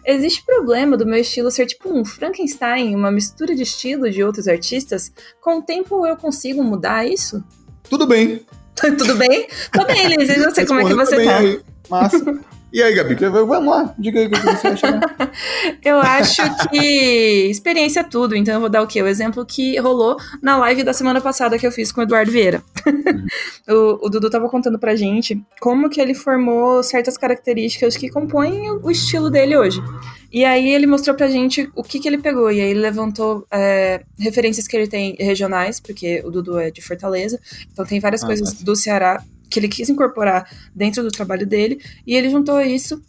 Existe problema do meu estilo ser tipo um Frankenstein, uma mistura de estilo de outros artistas? Com o tempo eu consigo mudar isso? Tudo bem. tudo bem? Tô bem, Liz, e você, como é que você tá? aí. Massa. E aí, Gabi, vamos lá. Diga aí o que você acha. né? Eu acho que experiência é tudo, então eu vou dar o quê? O exemplo que rolou na live da semana passada que eu fiz com o Eduardo Vieira. o, o Dudu tava contando pra gente como que ele formou certas características que compõem o, estilo dele hoje. E aí ele mostrou pra gente o que que ele pegou, e aí ele levantou é, referências que ele tem regionais, porque o Dudu é de Fortaleza, então tem várias Ah, coisas massa. do Ceará que ele quis incorporar dentro do trabalho dele, e ele juntou isso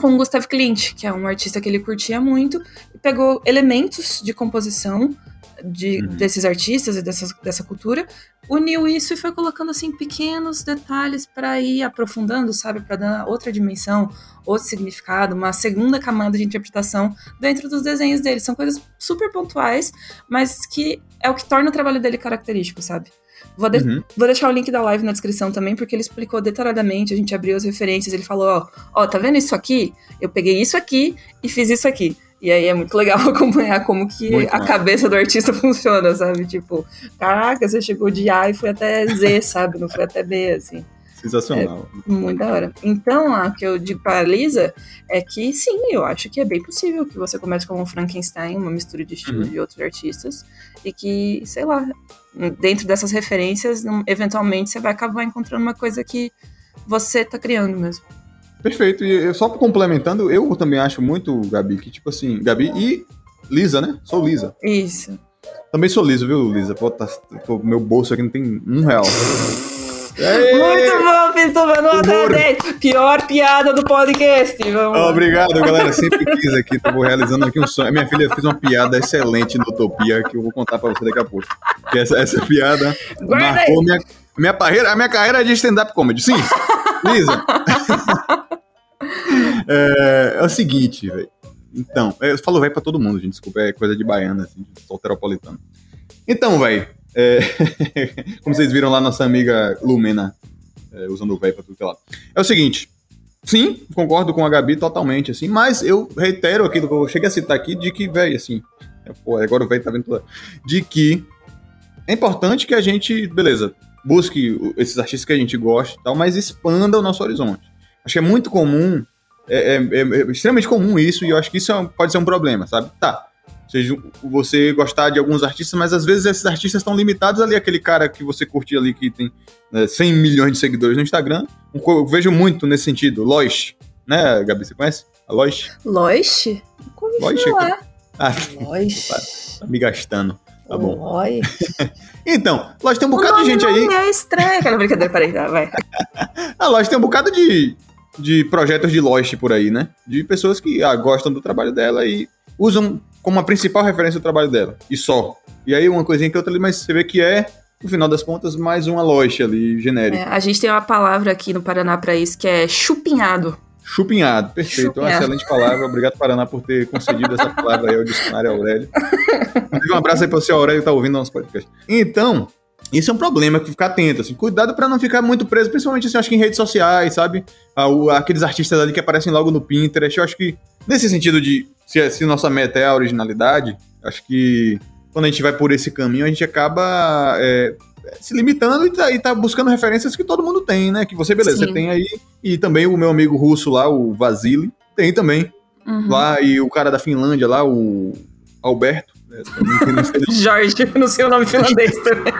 com o Gustav Klimt, que é um artista que ele curtia muito, e pegou elementos de composição de, Uhum. desses artistas e dessa, dessa cultura, uniu isso e foi colocando assim pequenos detalhes para ir aprofundando, sabe, para dar outra dimensão, outro significado, uma segunda camada de interpretação dentro dos desenhos dele. São coisas super pontuais, mas que é o que torna o trabalho dele característico, sabe? Vou, de- Uhum. Vou deixar o link da live na descrição também, porque ele explicou detalhadamente, a gente abriu as referências, ele falou, ó, ó, tá vendo isso aqui? Eu peguei isso aqui e fiz isso aqui. E aí é muito legal acompanhar como que Muito a cabeça do artista funciona, sabe? Tipo, caraca, você chegou de A e foi até Z, sabe? Não foi até B, assim. Sensacional. Muito da hora. Então, o que eu digo pra Lisa é que sim, eu acho que é bem possível que você comece como um Frankenstein, uma mistura de estilo Uhum. de outros artistas, e que, sei lá, dentro dessas referências, eventualmente você vai acabar encontrando uma coisa que você tá criando mesmo. Perfeito. E eu- só complementando, eu também acho muito, Gabi, que tipo assim, Gabi e Lisa, né? Sou Lisa. Isso. Também sou liso, viu, Lisa? Pô, tá, tô- meu bolso aqui não tem um real. Muito bom, Pituba, nota Humor. 10. Pior piada do podcast. Vamos lá. Obrigado, galera. Sempre quis aqui, tô realizando aqui um sonho. Minha filha fez uma piada excelente no Utopia que eu vou contar pra você daqui a pouco. Que essa, essa piada Guarda marcou minha, minha carreira, a minha carreira de stand-up comedy. Sim, Lisa. é, é o seguinte, velho. Então, é, eu falo velho pra todo mundo, gente. Desculpa, é coisa de baiana, assim, de solteropolitano. Então, velho, é, como vocês viram lá, nossa amiga Lumena é, usando o velho pra tudo que é lado. É o seguinte, sim, concordo com a Gabi totalmente, assim, mas eu reitero aquilo que eu cheguei a citar aqui, de que, velho, assim, é, pô, agora o velho tá vendo tudo. De que é importante que a gente, beleza, busque esses artistas que a gente gosta e tal, mas expanda o nosso horizonte. Acho que é muito comum, é, é- é- é extremamente comum isso, e eu acho que isso é pode ser um problema, sabe? Tá. Seja você gostar de alguns artistas, mas às vezes esses artistas estão limitados ali, aquele cara que você curte ali que tem né, 100 milhões de seguidores no Instagram. Eu vejo muito nesse sentido. Lois, né, Gabi? Você conhece? A Lois? Lois? Lois? falar. Ah, Lois. tá me gastando. Tá bom. Lois. Então, Lois tem um bocado de gente aí. é estranho. Aquela brincadeira, peraí, tá, vai. A Lois tem um bocado de, de projetos de Lost por aí, né? De pessoas que ah, gostam do trabalho dela e usam como a principal referência o trabalho dela. E só. E aí uma coisinha que outra ali, mas você vê que é, no final das contas, mais uma Lost ali, genérica. É, a gente tem uma palavra aqui no Paraná pra isso que é chupinhado. Chupinhado, perfeito. Uma Chupinhado. excelente palavra. Obrigado, Paraná, por ter concedido essa palavra aí ao dicionário Aurélio. Um abraço aí para o seu Aurélio que tá ouvindo nosso podcast. Então, Isso é um problema que ficar atento, assim. Cuidado para não ficar muito preso, principalmente assim, acho que em redes sociais, sabe? Aqueles artistas ali que aparecem logo no Pinterest. Eu acho que, nesse sentido de se, se nossa meta é a originalidade, acho que quando a gente vai por esse caminho, a gente acaba é, se limitando e tá, e tá, buscando referências que todo mundo tem, né? Que você, beleza, Sim. você tem aí. E também o meu amigo russo lá, o Vasily, tem também. Uhum. Lá, e o cara da Finlândia lá, o Alberto, Jorge, não sei o nome finlandês também.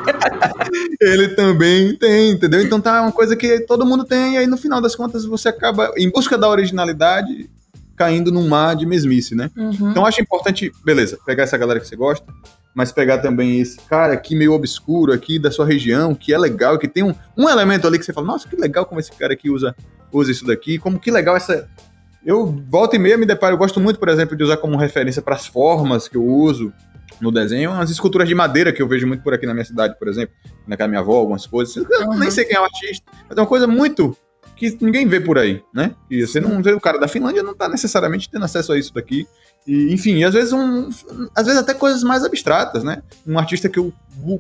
ele também tem, entendeu? Então tá uma coisa que todo mundo tem, e aí no final das contas você acaba, em busca da originalidade, caindo num mar de mesmice, né? Uhum. Então acho importante, beleza, pegar essa galera que você gosta, mas pegar também esse cara aqui meio obscuro aqui da sua região, que é legal, que tem um, um elemento ali que você fala, nossa, que legal como esse cara aqui usa, usa isso daqui, como que legal essa, eu volta e meia me deparo, eu gosto muito, por exemplo, de usar como referência para as formas que eu uso no desenho, umas esculturas de madeira que eu vejo muito por aqui na minha cidade, por exemplo, na casa da minha avó, algumas coisas. Eu nem sei quem é o artista, mas é uma coisa muito que ninguém vê por aí, né? E você não vê o cara da Finlândia não tá necessariamente tendo acesso a isso daqui. E, enfim, às vezes um, às vezes até coisas mais abstratas, né? Um artista que eu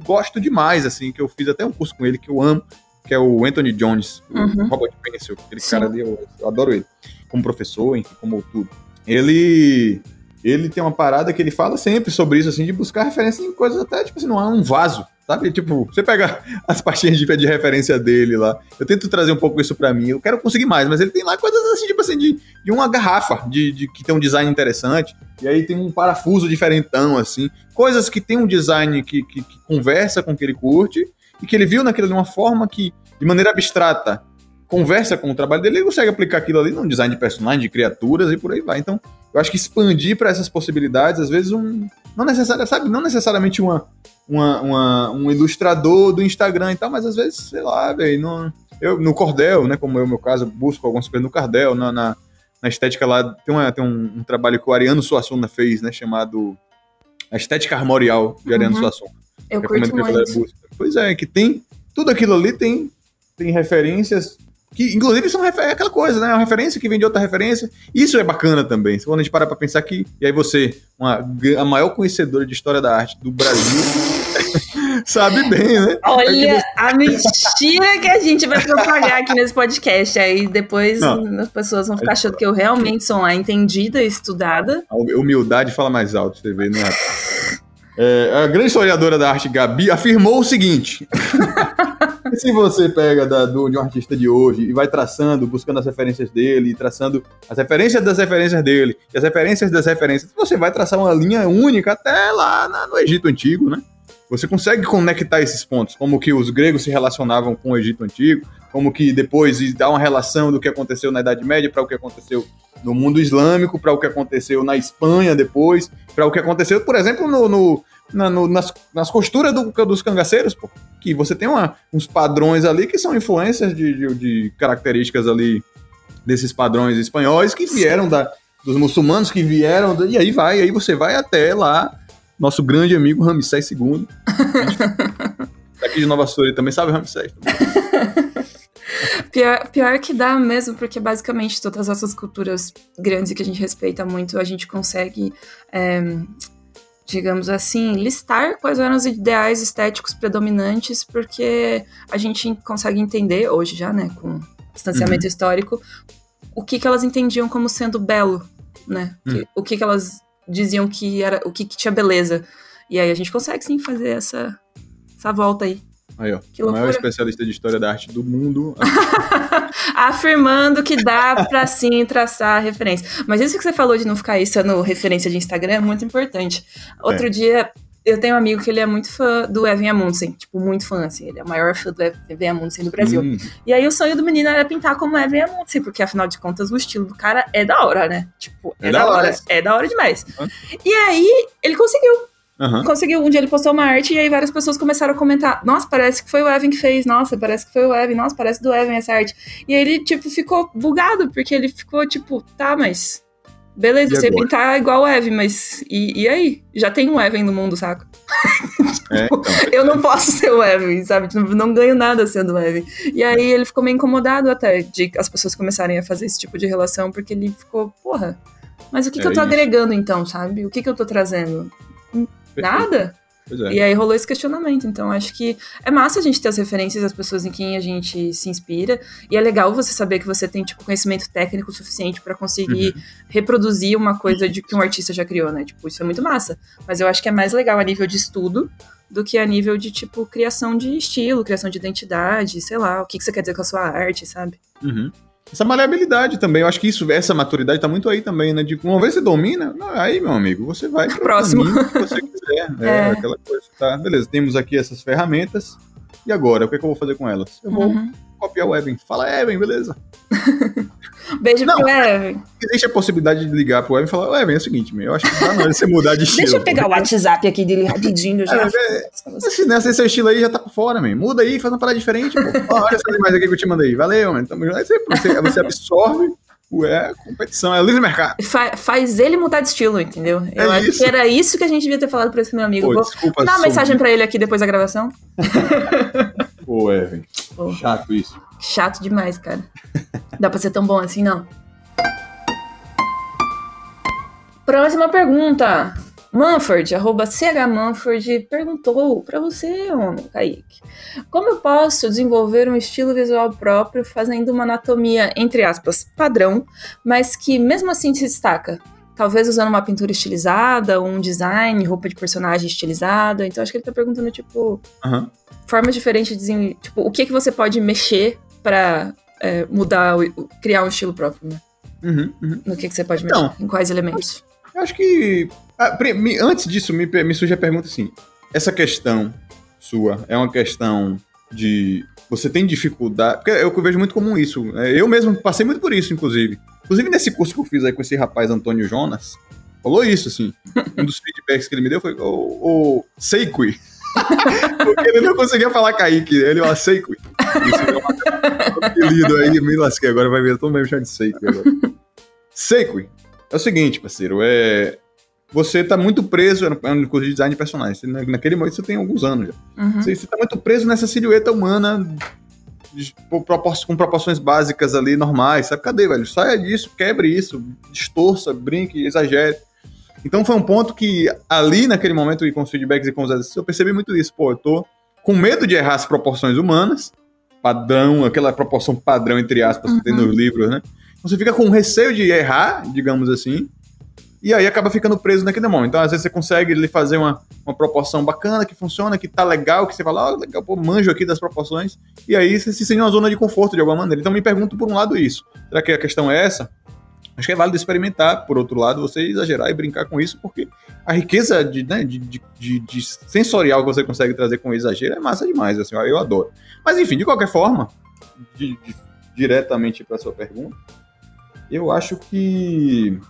gosto demais, assim, que eu fiz até um curso com ele que eu amo, que é o Anthony Jones, uhum. o Robert Pencil, aquele Sim. cara ali, eu, eu adoro ele como professor, enfim, como tudo. Ele ele tem uma parada que ele fala sempre sobre isso, assim, de buscar referência em coisas até, tipo assim, não há um vaso, sabe? Tipo, você pega as pastinhas de, de referência dele lá. Eu tento trazer um pouco isso para mim. Eu quero conseguir mais, mas ele tem lá coisas assim, tipo assim, de, de uma garrafa, de, de que tem um design interessante. E aí tem um parafuso diferentão, assim. Coisas que tem um design que, que, que conversa com o que ele curte e que ele viu naquilo de uma forma que, de maneira abstrata, conversa com o trabalho dele, ele consegue aplicar aquilo ali num design de personagem, de criaturas e por aí vai. Então, eu acho que expandir para essas possibilidades, às vezes, um. Não necessariamente, sabe? Não necessariamente uma, uma, uma, um ilustrador do Instagram e tal, mas às vezes, sei lá, velho, no, eu, no Cordel, né? Como é o meu caso, busco algumas coisas no Cordel, na, na, na estética lá. Tem, uma, tem um, um, trabalho que o Ariano Suassuna fez, né? Chamado A Estética Armorial de Ariano uhum. Suassuna. Eu curto muito. Pois é, que tem. Tudo aquilo ali tem, tem referências que, inclusive, são é aquela coisa, né? Uma referência que vem de outra referência. Isso é bacana também. Quando a gente para pra pensar que. E aí você, uma, a maior conhecedora de história da arte do Brasil. sabe bem, né? Olha, a mentira que a gente vai propagar aqui nesse podcast. Aí depois Não. as pessoas vão ficar achando que eu realmente sou uma entendida, estudada. A humildade fala mais alto, você vê, né? É, a grande historiadora da arte, Gabi, afirmou o seguinte: se você pega da, do, de um artista de hoje e vai traçando, buscando as referências dele, traçando as referências das referências dele, e as referências das referências, você vai traçar uma linha única até lá na, no Egito Antigo, né? Você consegue conectar esses pontos, como que os gregos se relacionavam com o Egito Antigo, como que depois dá uma relação do que aconteceu na Idade Média para o que aconteceu no mundo islâmico, para o que aconteceu na Espanha depois, para o que aconteceu, por exemplo, no, no, na, no nas, nas, costuras do, dos cangaceiros, pô, que você tem uma, uns padrões ali que são influências de, de, de, características ali desses padrões espanhóis que vieram da, dos muçulmanos que vieram, e aí vai, aí você vai até lá, nosso grande amigo Ramsés II. Aqui de Nova Soura também, sabe Ramsés? Pior, pior que dá mesmo, porque basicamente todas essas culturas grandes que a gente respeita muito, a gente consegue, é, digamos assim, listar quais eram os ideais estéticos predominantes, porque a gente consegue entender, hoje já, né, com distanciamento uhum. histórico, o que, que elas entendiam como sendo belo, né? Uhum. Que, o que, que elas diziam que era, o que, que tinha beleza. E aí a gente consegue sim fazer essa, essa volta aí. Aí, ó. Que o maior especialista de história da arte do mundo. Afirmando que dá pra sim traçar referência. Mas isso que você falou de não ficar isso no referência de Instagram é muito importante. Outro é. dia, eu tenho um amigo que ele é muito fã do Evan Amundsen, tipo, muito fã, assim, ele é o maior fã do Evan Amundsen do Brasil. Hum. E aí o sonho do menino era pintar como Evan Amundsen, porque afinal de contas o estilo do cara é da hora, né? Tipo, é, é da, hora, hora, é da hora demais. Hum. E aí ele conseguiu Uhum. Conseguiu. Um dia ele postou uma arte e aí várias pessoas começaram a comentar: Nossa, parece que foi o Evan que fez. Nossa, parece que foi o Evan. Nossa, parece do Evan essa arte. E aí ele, tipo, ficou bugado, porque ele ficou tipo: Tá, mas. Beleza, você pintar igual o Evan, mas. E, e aí? Já tem um Evan no mundo, saco? É, então. eu não posso ser o Evan, sabe? Tipo, não ganho nada sendo o Evan. E aí ele ficou meio incomodado até de as pessoas começarem a fazer esse tipo de relação, porque ele ficou, porra. Mas o que, é que eu tô isso. agregando então, sabe? O que, que eu tô trazendo? Nada? é. E aí rolou esse questionamento. Então, acho que é massa a gente ter as referências das pessoas em quem a gente se inspira. E é legal você saber que você tem, tipo, conhecimento técnico suficiente para conseguir uhum. reproduzir uma coisa de que um artista já criou, né? Tipo, isso é muito massa. Mas eu acho que é mais legal a nível de estudo do que a nível de, tipo, criação de estilo, criação de identidade, sei lá, o que, que você quer dizer com a sua arte, sabe? Uhum. Essa maleabilidade também, eu acho que isso, essa maturidade tá muito aí também, né? De uma vez você domina, aí, meu amigo, você vai pro próximo que você quiser. É, é, aquela coisa, tá? Beleza, temos aqui essas ferramentas. E agora, o que, é que eu vou fazer com elas? Eu vou uhum. Copiar o Evan. Fala, Evan, beleza. Beijo Não, pro Evan. Existe a possibilidade de ligar pro Evan e falar, Evan, é o seguinte, meu, eu acho que tá na hora de você mudar de estilo. Deixa eu pegar o WhatsApp aqui dele rapidinho. Já... É, esse, nesse seu estilo aí já tá por fora, meu. Muda aí, faz uma parada diferente, pô. olha essas imagens aqui que eu te mandei. Valeu, mano. Então, você, você, você absorve Ué, competição, é livre mercado. Fa faz ele mudar de estilo, entendeu? É eu acho que era isso que a gente devia ter falado pra esse meu amigo. Pô, desculpa, Vou dar uma mensagem pra ele aqui depois da gravação. Pô, Evan. Chato isso. Chato demais, cara. Dá pra ser tão bom assim, não? Próxima pergunta. Manford, arroba chmanford, perguntou para você, homem, Kaique. Como eu posso desenvolver um estilo visual próprio fazendo uma anatomia, entre aspas, padrão, mas que mesmo assim se destaca? Talvez usando uma pintura estilizada, um design, roupa de personagem estilizada. Então acho que ele tá perguntando, tipo, uhum. formas diferentes de. Tipo, o que, que você pode mexer para é, mudar, criar um estilo próprio, né? Uhum, uhum. No que, que você pode mexer? Então, em quais elementos? Acho que. Ah, antes disso, me, me surge a pergunta assim: essa questão sua é uma questão de. Você tem dificuldade. Porque eu vejo muito comum isso. Né? Eu mesmo passei muito por isso, inclusive. Inclusive, nesse curso que eu fiz aí com esse rapaz Antônio Jonas, falou isso, assim. um dos feedbacks que ele me deu foi o, o Seikui. Porque ele não conseguia falar Kaique, ele é Seikui. Isso é apelido aí, me lasquei agora, vai ver, todo mundo me de Seikui agora. Seikui é o seguinte, parceiro, é. Você tá muito preso, no curso de design de personagens. Naquele momento você tem alguns anos já. Uhum. Você, você tá muito preso nessa silhueta humana de, com proporções básicas ali, normais. Sabe? Cadê, velho? Saia disso, quebre isso, distorça, brinque, exagere. Então foi um ponto que ali naquele momento, e com os feedbacks e com os exercícios, eu percebi muito isso. Pô, eu tô com medo de errar as proporções humanas, padrão, aquela proporção padrão, entre aspas, uhum. que tem nos livros, né? você fica com receio de errar, digamos assim, e aí acaba ficando preso naquele momento. Então, às vezes, você consegue fazer uma, uma proporção bacana, que funciona, que tá legal, que você fala, oh, legal, pô, manjo aqui das proporções, e aí você se sente uma zona de conforto de alguma maneira. Então, me pergunto, por um lado, isso. Será que a questão é essa? Acho que é válido experimentar, por outro lado, você exagerar e brincar com isso, porque a riqueza de, né, de, de, de, sensorial que você consegue trazer com exagero é massa demais, assim, eu adoro. Mas, enfim, de qualquer forma, diretamente para sua pergunta, eu acho que.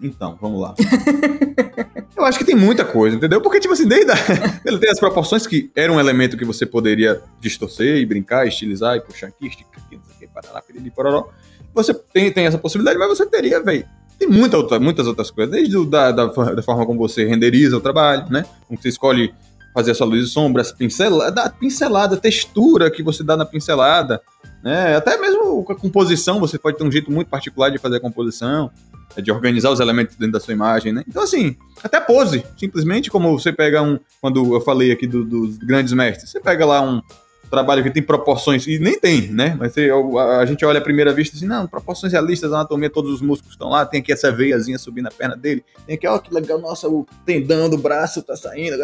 Então, vamos lá. eu acho que tem muita coisa, entendeu? Porque, tipo assim, desde a... ele tem as proporções que era um elemento que você poderia distorcer e brincar, estilizar e puxar aqui, esticar aqui, não parará, piriri, pororó. Você tem, tem essa possibilidade, mas você teria, velho. Tem muita outra, muitas outras coisas, desde o, da, da, da, forma como você renderiza o trabalho, né? Como você escolhe fazer a sua luz e sombras, pincelada, pincelada, textura que você dá na pincelada, né? Até mesmo a composição, você pode ter um jeito muito particular de fazer a composição, de organizar os elementos dentro da sua imagem, né? Então, assim, até pose, simplesmente como você pega um. Quando eu falei aqui do, dos grandes mestres, você pega lá um trabalho que tem proporções, e nem tem, né? Mas você, a, a, gente olha à primeira vista assim, não, proporções realistas, anatomia, todos os músculos estão lá, tem aqui essa veiazinha subindo na perna dele, tem aqui, ó, que legal, nossa, o tendão do braço tá saindo.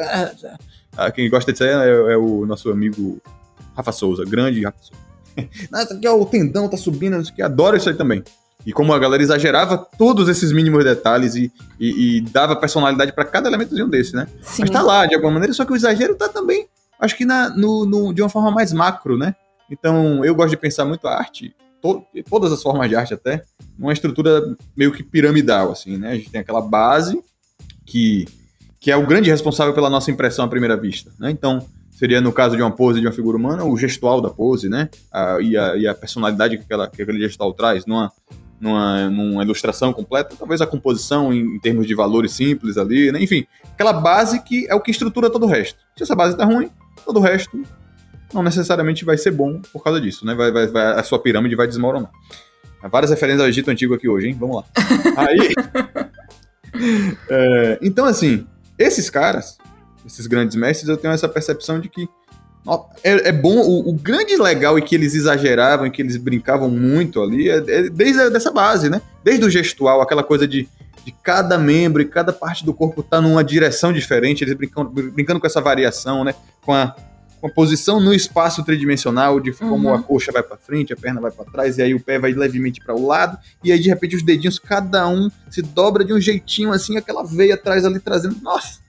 Ah, quem gosta disso aí é, é o nosso amigo Rafa Souza, grande Rafa Souza. Nossa, aqui ó, o tendão tá subindo, que, adoro isso aí também. E como a galera exagerava todos esses mínimos detalhes e, e, e dava personalidade para cada elementozinho desse, né? Sim. Mas tá lá, de alguma maneira, só que o exagero tá também, acho que na, no, no, de uma forma mais macro, né? Então, eu gosto de pensar muito a arte, to, todas as formas de arte até, numa estrutura meio que piramidal, assim, né? A gente tem aquela base que, que é o grande responsável pela nossa impressão à primeira vista, né? Então, seria no caso de uma pose de uma figura humana, o gestual da pose, né? A, e, a, e, a, personalidade que, aquela, que aquele gestual traz numa, numa, numa ilustração completa, talvez a composição em, em, termos de valores simples ali, né? Enfim, aquela base que é o que estrutura todo o resto. Se essa base tá ruim, todo o resto não necessariamente vai ser bom por causa disso, né? Vai, vai, vai a sua pirâmide vai desmoronar. Várias referências ao Egito Antigo aqui hoje, hein? Vamos lá. Aí. é, então, assim, esses caras esses grandes mestres, eu tenho essa percepção de que é, é bom, o, o, grande legal e que eles exageravam, e que eles brincavam muito ali, é, é desde a, dessa base, né? Desde o gestual, aquela coisa de, de cada membro e cada parte do corpo tá numa direção diferente, eles brincando, brincando com essa variação, né? Com a, com a posição no espaço tridimensional, de como uhum. a coxa vai para frente, a perna vai para trás, e aí o pé vai levemente para o lado, e aí de repente os dedinhos, cada um se dobra de um jeitinho assim, aquela veia atrás ali trazendo. Nossa!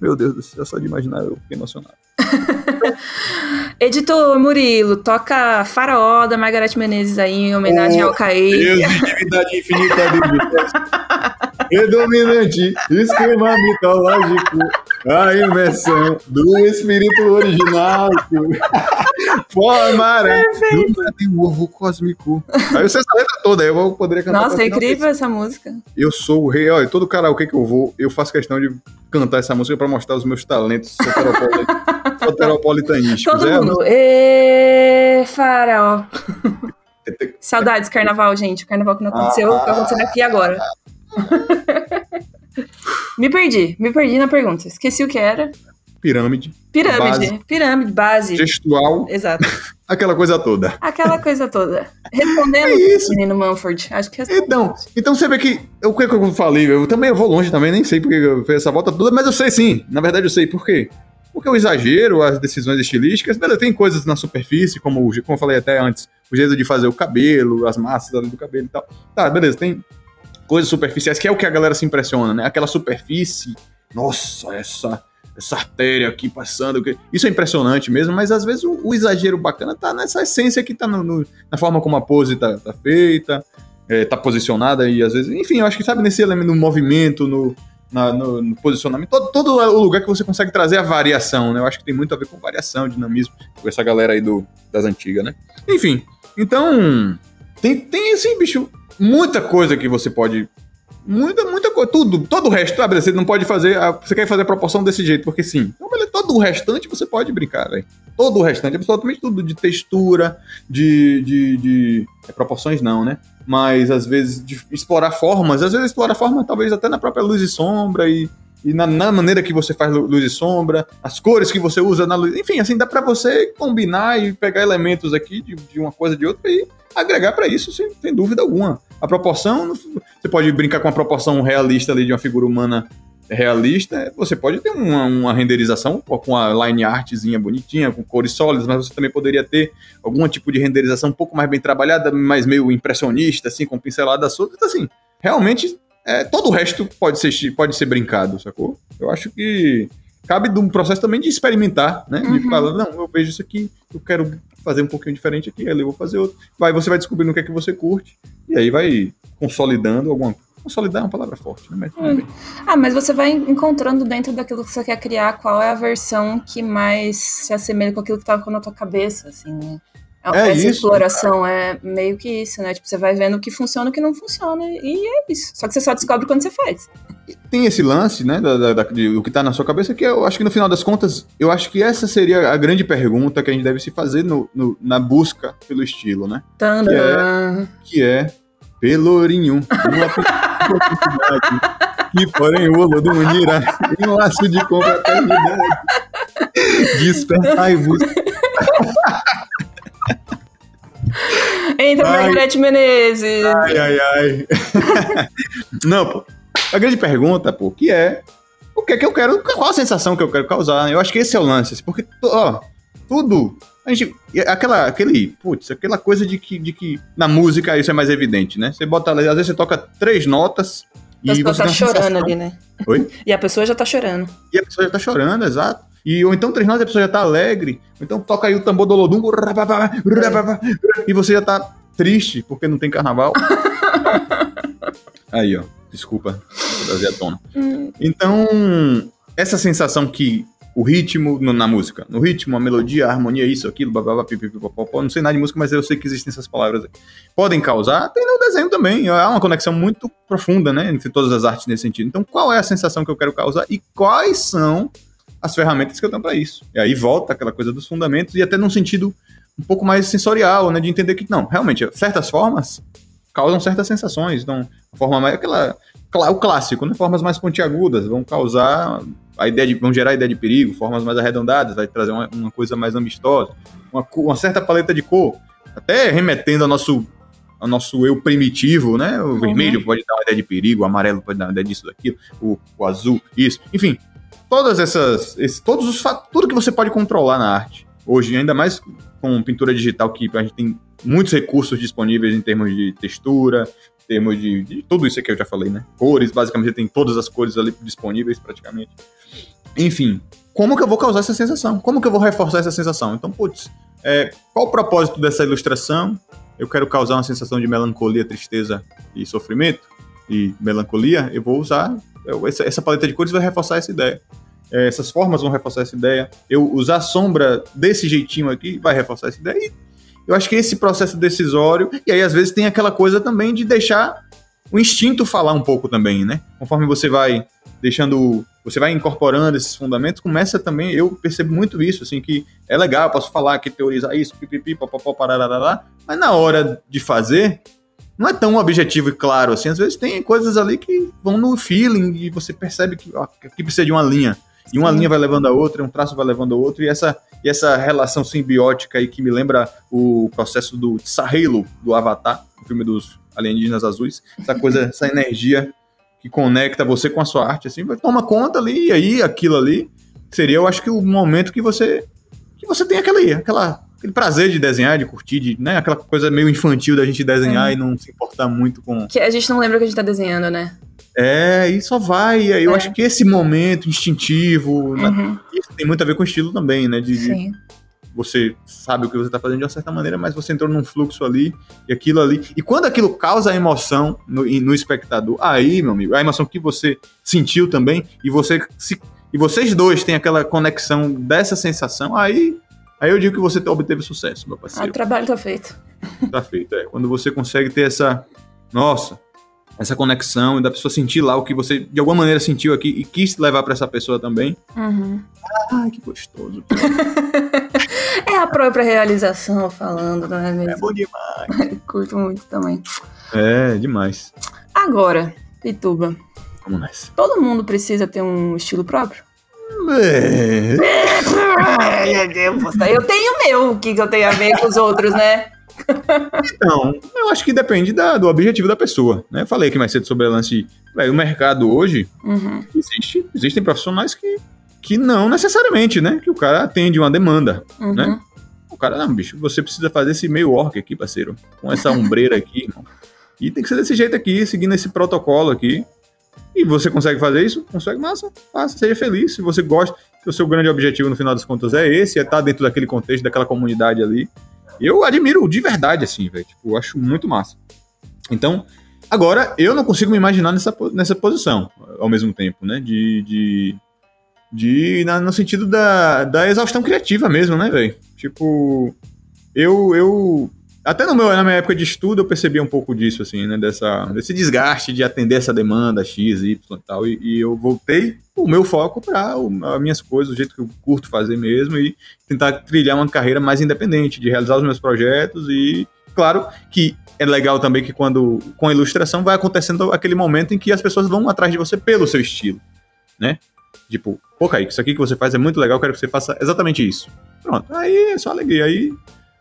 Meu Deus do céu, só de imaginar eu fiquei emocionado. Editor Murilo, toca Faraó da Margareth Menezes aí em homenagem oh, ao Caí. Deus de divindade infinita de. Predominante, esquema mitológico, a imersão do espírito original. Formará do ovo cósmico. Aí você essa letra toda, eu vou poder cantar. Nossa, é incrível essa música. Eu sou o rei, olha, todo karaokê que eu vou, eu faço questão de cantar essa música para mostrar os meus talentos soteropolitanísticos. Todo é, mundo, ê, faraó. Saudades carnaval, gente. O carnaval que não aconteceu, ah, tá acontecendo aqui agora. me perdi, me perdi na pergunta. Esqueci o que era. Pirâmide. Pirâmide, base, pirâmide, base. Gestual. Exato. Aquela coisa toda. Aquela coisa toda. Respondendo, é isso. menino Manford. Acho que Então, então você vê que. O que, que eu falei? Eu também eu vou longe também, nem sei porque eu fiz essa volta toda, mas eu sei sim. Na verdade, eu sei por quê. Porque o exagero, as decisões estilísticas, beleza, tem coisas na superfície, como, como eu falei até antes, o jeito de fazer o cabelo, as massas ali do cabelo e tal. Tá, beleza, tem coisas superficiais, que é o que a galera se impressiona, né? Aquela superfície, nossa, essa essa artéria aqui passando. Isso é impressionante mesmo, mas às vezes o, o exagero bacana tá nessa essência que tá no, no, na forma como a pose tá, tá feita, é, tá posicionada e às vezes. Enfim, eu acho que sabe nesse elemento, no movimento, no, na, no, no, posicionamento, todo, todo o lugar que você consegue trazer a variação, né? Eu acho que tem muito a ver com variação, dinamismo, com essa galera aí do, das antigas, né? Enfim, então. Tem, tem assim, bicho, muita coisa que você pode Muita, muita coisa. Tudo, todo o resto. Ah, você não pode fazer. você quer fazer a proporção desse jeito, porque sim. Então, todo o restante você pode brincar, velho. Todo o restante, absolutamente tudo. De textura, de. de, de é, proporções não, né? Mas às vezes de explorar formas. Às vezes explorar forma, talvez até na própria luz e sombra e e na, na, maneira que você faz luz e sombra, as cores que você usa na luz, enfim, assim dá para você combinar e pegar elementos aqui de, de uma coisa de outra e agregar para isso sem, sem, dúvida alguma. A proporção, você pode brincar com a proporção realista ali de uma figura humana realista, você pode ter uma, uma renderização com a line artzinha bonitinha, com cores sólidas, mas você também poderia ter algum tipo de renderização um pouco mais bem trabalhada, mais meio impressionista, assim, com pinceladas soltas, então, assim, realmente é, todo o resto pode ser, pode ser brincado, sacou? Eu acho que cabe de um processo também de experimentar, né? Uhum. De falar, não, eu vejo isso aqui, eu quero fazer um pouquinho diferente aqui, ali eu vou fazer outro. Vai, você vai descobrindo o que é que você curte, e aí vai consolidando alguma Consolidar é uma palavra forte, né? Mas hum. Ah, mas você vai encontrando dentro daquilo que você quer criar qual é a versão que mais se assemelha com aquilo que estava na tua cabeça, assim, né? É, é Essa isso, exploração cara. é meio que isso, né? Tipo, você vai vendo o que funciona e o que não funciona. E é isso. Só que você só descobre quando você faz. Tem esse lance, né, da, da, de, do que tá na sua cabeça, que eu acho que no final das contas, eu acho que essa seria a grande pergunta que a gente deve se fazer no, no na busca pelo estilo, né? Que é, que é Pelourinho, que porém o Olo do unirá em laço de confraternidade. Despertai-vos. Entra Margarete Menezes. Ai, ai, ai. Não, pô. A grande pergunta, pô, que é o que é que eu quero, qual a sensação que eu quero causar? Eu acho que esse é o lance, assim, porque, ó, tudo. A gente, aquela, aquele, putz, aquela coisa de que, de que na música isso é mais evidente, né? Você bota, às vezes você toca três notas e você tá chorando sensação... ali, né? Oi? E a pessoa já tá chorando. E a pessoa já tá chorando, exato. E, ou então três notas a pessoa já tá alegre. Ou então toca aí o tambor do Olodum. E você já tá triste porque não tem carnaval. aí, ó. Desculpa trazer a tona. Hum. Então, essa sensação que o ritmo no, na música, no ritmo, a melodia, a harmonia, isso, aquilo, blá, blá, blá, pipipipopopó, não sei nada de música, mas eu sei que existem essas palavras aí. Podem causar, tem no desenho também, há uma conexão muito profunda, né, entre todas as artes nesse sentido. Então, qual é a sensação que eu quero causar e quais são as ferramentas que eu tenho para isso. E aí volta aquela coisa dos fundamentos e até num sentido um pouco mais sensorial, né, de entender que não, realmente certas formas causam certas sensações, então a forma mais aquela o clássico, né, formas mais pontiagudas vão causar a ideia de, vão gerar a ideia de perigo, formas mais arredondadas, vai trazer uma, uma coisa mais amistosa, uma, uma, certa paleta de cor, até remetendo ao nosso, ao nosso eu primitivo, né? O uhum. vermelho pode dar uma ideia de perigo, o amarelo pode dar uma ideia disso, daquilo, o, o azul, isso. Enfim, todas essas, esse, todos os tudo que você pode controlar na arte. Hoje, ainda mais com pintura digital, que a gente tem muitos recursos disponíveis em termos de textura, em termos de, de tudo isso que eu já falei, né? Cores, basicamente tem todas as cores ali disponíveis praticamente. Enfim, como que eu vou causar essa sensação? Como que eu vou reforçar essa sensação? Então, putz, é, qual o propósito dessa ilustração? Eu quero causar uma sensação de melancolia, tristeza e sofrimento e melancolia. Eu vou usar essa, essa, paleta de cores vai reforçar essa ideia. É, essas formas vão reforçar essa ideia. Eu usar sombra desse jeitinho aqui vai reforçar essa ideia. E eu acho que esse processo decisório, e aí às vezes tem aquela coisa também de deixar o instinto falar um pouco também, né? Conforme você vai deixando, você vai incorporando esses fundamentos, começa também, eu percebo muito isso, assim, que é legal, posso falar que teorizar isso, pipipi, papapó, pararará, mas na hora de fazer, não é tão objetivo e claro assim, às vezes tem coisas ali que vão no feeling e você percebe que ó, aqui precisa de uma linha, e uma Sim. linha vai levando a outra, um traço vai levando a outro, e essa, e essa relação simbiótica aí que me lembra o processo do Sahelo, do Avatar, o filme dos alienígenas azuis, essa coisa, essa energia que conecta você com a sua arte, assim, toma conta ali, e aí aquilo ali seria, eu acho que o momento que você que você tem aquela, aquela aquele prazer de desenhar, de curtir, de, né, aquela coisa meio infantil da gente desenhar é. e não se importar muito com que a gente não lembra que a gente tá desenhando, né? É, e só vai. E aí eu é. acho que esse momento instintivo, uhum. né, isso tem muito a ver com o estilo também, né? De, Sim. você sabe o que você está fazendo de uma certa maneira, mas você entrou num fluxo ali e aquilo ali. E quando aquilo causa emoção no, no espectador, aí, meu amigo, a emoção que você sentiu também, e você se, e vocês dois têm aquela conexão dessa sensação, aí, aí eu digo que você obteve sucesso, meu parceiro. Ah, o trabalho tá feito. Tá feito, é. Quando você consegue ter essa. Nossa, essa conexão e da pessoa sentir lá o que você de alguma maneira sentiu aqui e quis levar para essa pessoa também. Uhum. Ah, que gostoso. é a própria realização falando, não é mesmo? É bom demais. Curto muito também. É, demais. Agora, Pituba. Vamos nessa. Todo mundo precisa ter um estilo próprio? Eu tenho meu, o que, que eu tenho a ver com os outros, né? Então, eu acho que depende da, do objetivo da pessoa. Né? Falei aqui mais cedo sobre o lance. O mercado hoje uhum. existe, existem profissionais que, que não necessariamente, né? Que o cara atende uma demanda. Uhum. Né? O cara, não, bicho, você precisa fazer esse meio orc aqui, parceiro. Com essa ombreira aqui, irmão. E tem que ser desse jeito aqui, seguindo esse protocolo aqui. E você consegue fazer isso? Consegue, massa, faça, seja feliz. Se você gosta, se o seu grande objetivo no final das contas é esse, é estar dentro daquele contexto, daquela comunidade ali, eu admiro de verdade, assim, velho. Tipo, eu acho muito massa. Então, agora, eu não consigo me imaginar nessa, nessa posição, ao mesmo tempo, né? De. de, de na, no sentido da, da exaustão criativa mesmo, né, velho? Tipo, eu, eu até no meu, na minha época de estudo eu percebia um pouco disso, assim, né? Dessa, desse desgaste de atender essa demanda X, Y e tal. E, e eu voltei o meu foco para as minhas coisas, o jeito que eu curto fazer mesmo e tentar trilhar uma carreira mais independente, de realizar os meus projetos e, claro, que é legal também que quando com a ilustração vai acontecendo aquele momento em que as pessoas vão atrás de você pelo seu estilo, né? Tipo, pô, Kaique, isso aqui que você faz é muito legal, quero que você faça exatamente isso. Pronto, aí é só alegria. Aí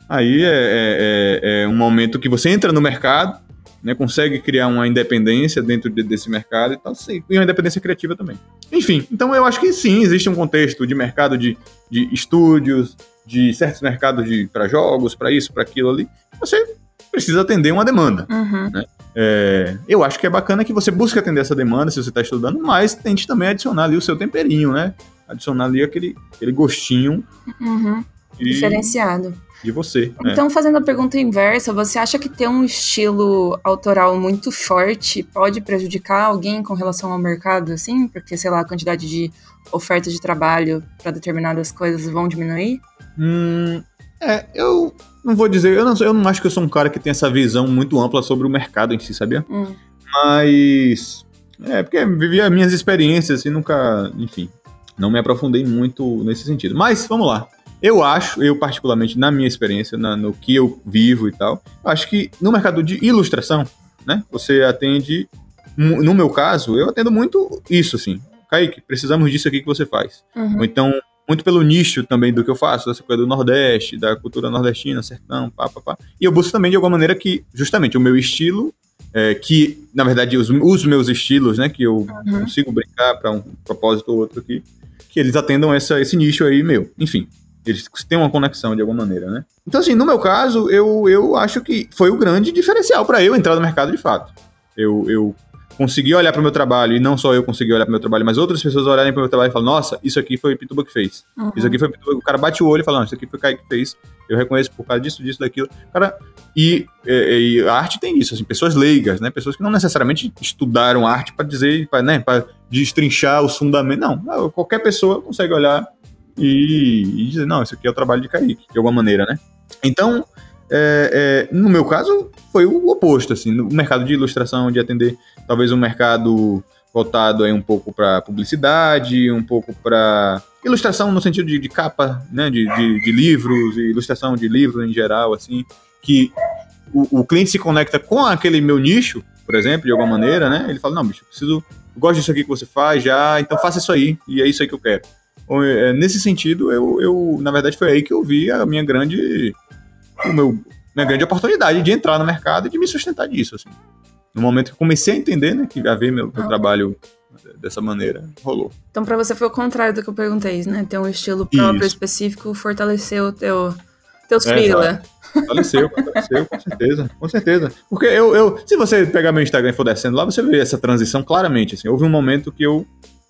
Aí é, é, é, é, um momento que você entra no mercado, né, consegue criar uma independência dentro de, desse mercado e tal, sim, e uma independência criativa também. Enfim, então eu acho que sim, existe um contexto de mercado de, de estúdios, de certos mercados de, para jogos, para isso, para aquilo ali. Você precisa atender uma demanda. Uhum. Né? É, eu acho que é bacana que você busque atender essa demanda se você está estudando, mas tente também adicionar ali o seu temperinho, né? Adicionar ali aquele, aquele gostinho. Uhum. E... Diferenciado de você. Né? Então, fazendo a pergunta inversa, você acha que ter um estilo autoral muito forte pode prejudicar alguém com relação ao mercado, assim? Porque, sei lá, a quantidade de oferta de trabalho para determinadas coisas vão diminuir? Hum, é, eu não vou dizer, eu não, eu não acho que eu sou um cara que tem essa visão muito ampla sobre o mercado em si, sabia? Hum. Mas. É, porque vivi as minhas experiências e nunca, enfim, não me aprofundei muito nesse sentido. Mas, vamos lá. Eu acho, eu particularmente, na minha experiência, na, no que eu vivo e tal, acho que no mercado de ilustração, né, você atende, no meu caso, eu atendo muito isso, assim. Kaique, precisamos disso aqui que você faz. Uhum. Ou então, muito pelo nicho também do que eu faço, essa coisa do Nordeste, da cultura nordestina, sertão, pá, pá, pá. E eu busco também, de alguma maneira, que justamente o meu estilo, é, que, na verdade, os, os meus estilos, né, que eu Uhum. consigo brincar para um propósito ou outro aqui, que eles atendam essa, esse nicho aí meu. Enfim, eles têm uma conexão de alguma maneira, né? Então, assim, no meu caso, eu, eu acho que foi o grande diferencial para eu entrar no mercado de fato. Eu, eu consegui olhar para o meu trabalho, e não só eu consegui olhar para o meu trabalho, mas outras pessoas olharem para o meu trabalho e falar: nossa, isso aqui foi o Pituba que fez. Uhum. Isso aqui foi o Pituba. O cara bate o olho e fala: não, isso aqui foi o Kaique que fez. Eu reconheço por causa disso, disso, daquilo. Cara, e, e- e a arte tem isso, assim, pessoas leigas, né? Pessoas que não necessariamente estudaram arte para dizer, para né, pra destrinchar os fundamentos. Não, qualquer pessoa consegue olhar e, e dizer: não, isso aqui é o trabalho de Kaique, de alguma maneira, né? Então, é, é, no meu caso, foi o oposto, assim, no mercado de ilustração, de atender talvez um mercado voltado aí um pouco para publicidade, um pouco para ilustração no sentido de, de capa, né, de, de, de livros, e ilustração de livros em geral, assim, que o, o cliente se conecta com aquele meu nicho, por exemplo, de alguma maneira, né? Ele fala, não, bicho, preciso, eu gosto disso aqui que você faz já, então faça isso aí, e é isso aí que eu quero. É, Nesse sentido, eu, eu, na verdade, foi aí que eu vi a minha grande, o meu, minha grande oportunidade de entrar no mercado e de me sustentar disso, assim. No momento que eu comecei a entender, né, que a ver meu, meu Ah. trabalho dessa maneira, rolou. Então, pra você foi o contrário do que eu perguntei, né? Ter um estilo próprio, Isso. específico, fortaleceu o teu, teus É, freela. Faleceu, faleceu, com certeza, com certeza. Porque eu, eu, se você pegar meu Instagram e for descendo lá, você vê essa transição claramente. Assim, houve um momento que eu,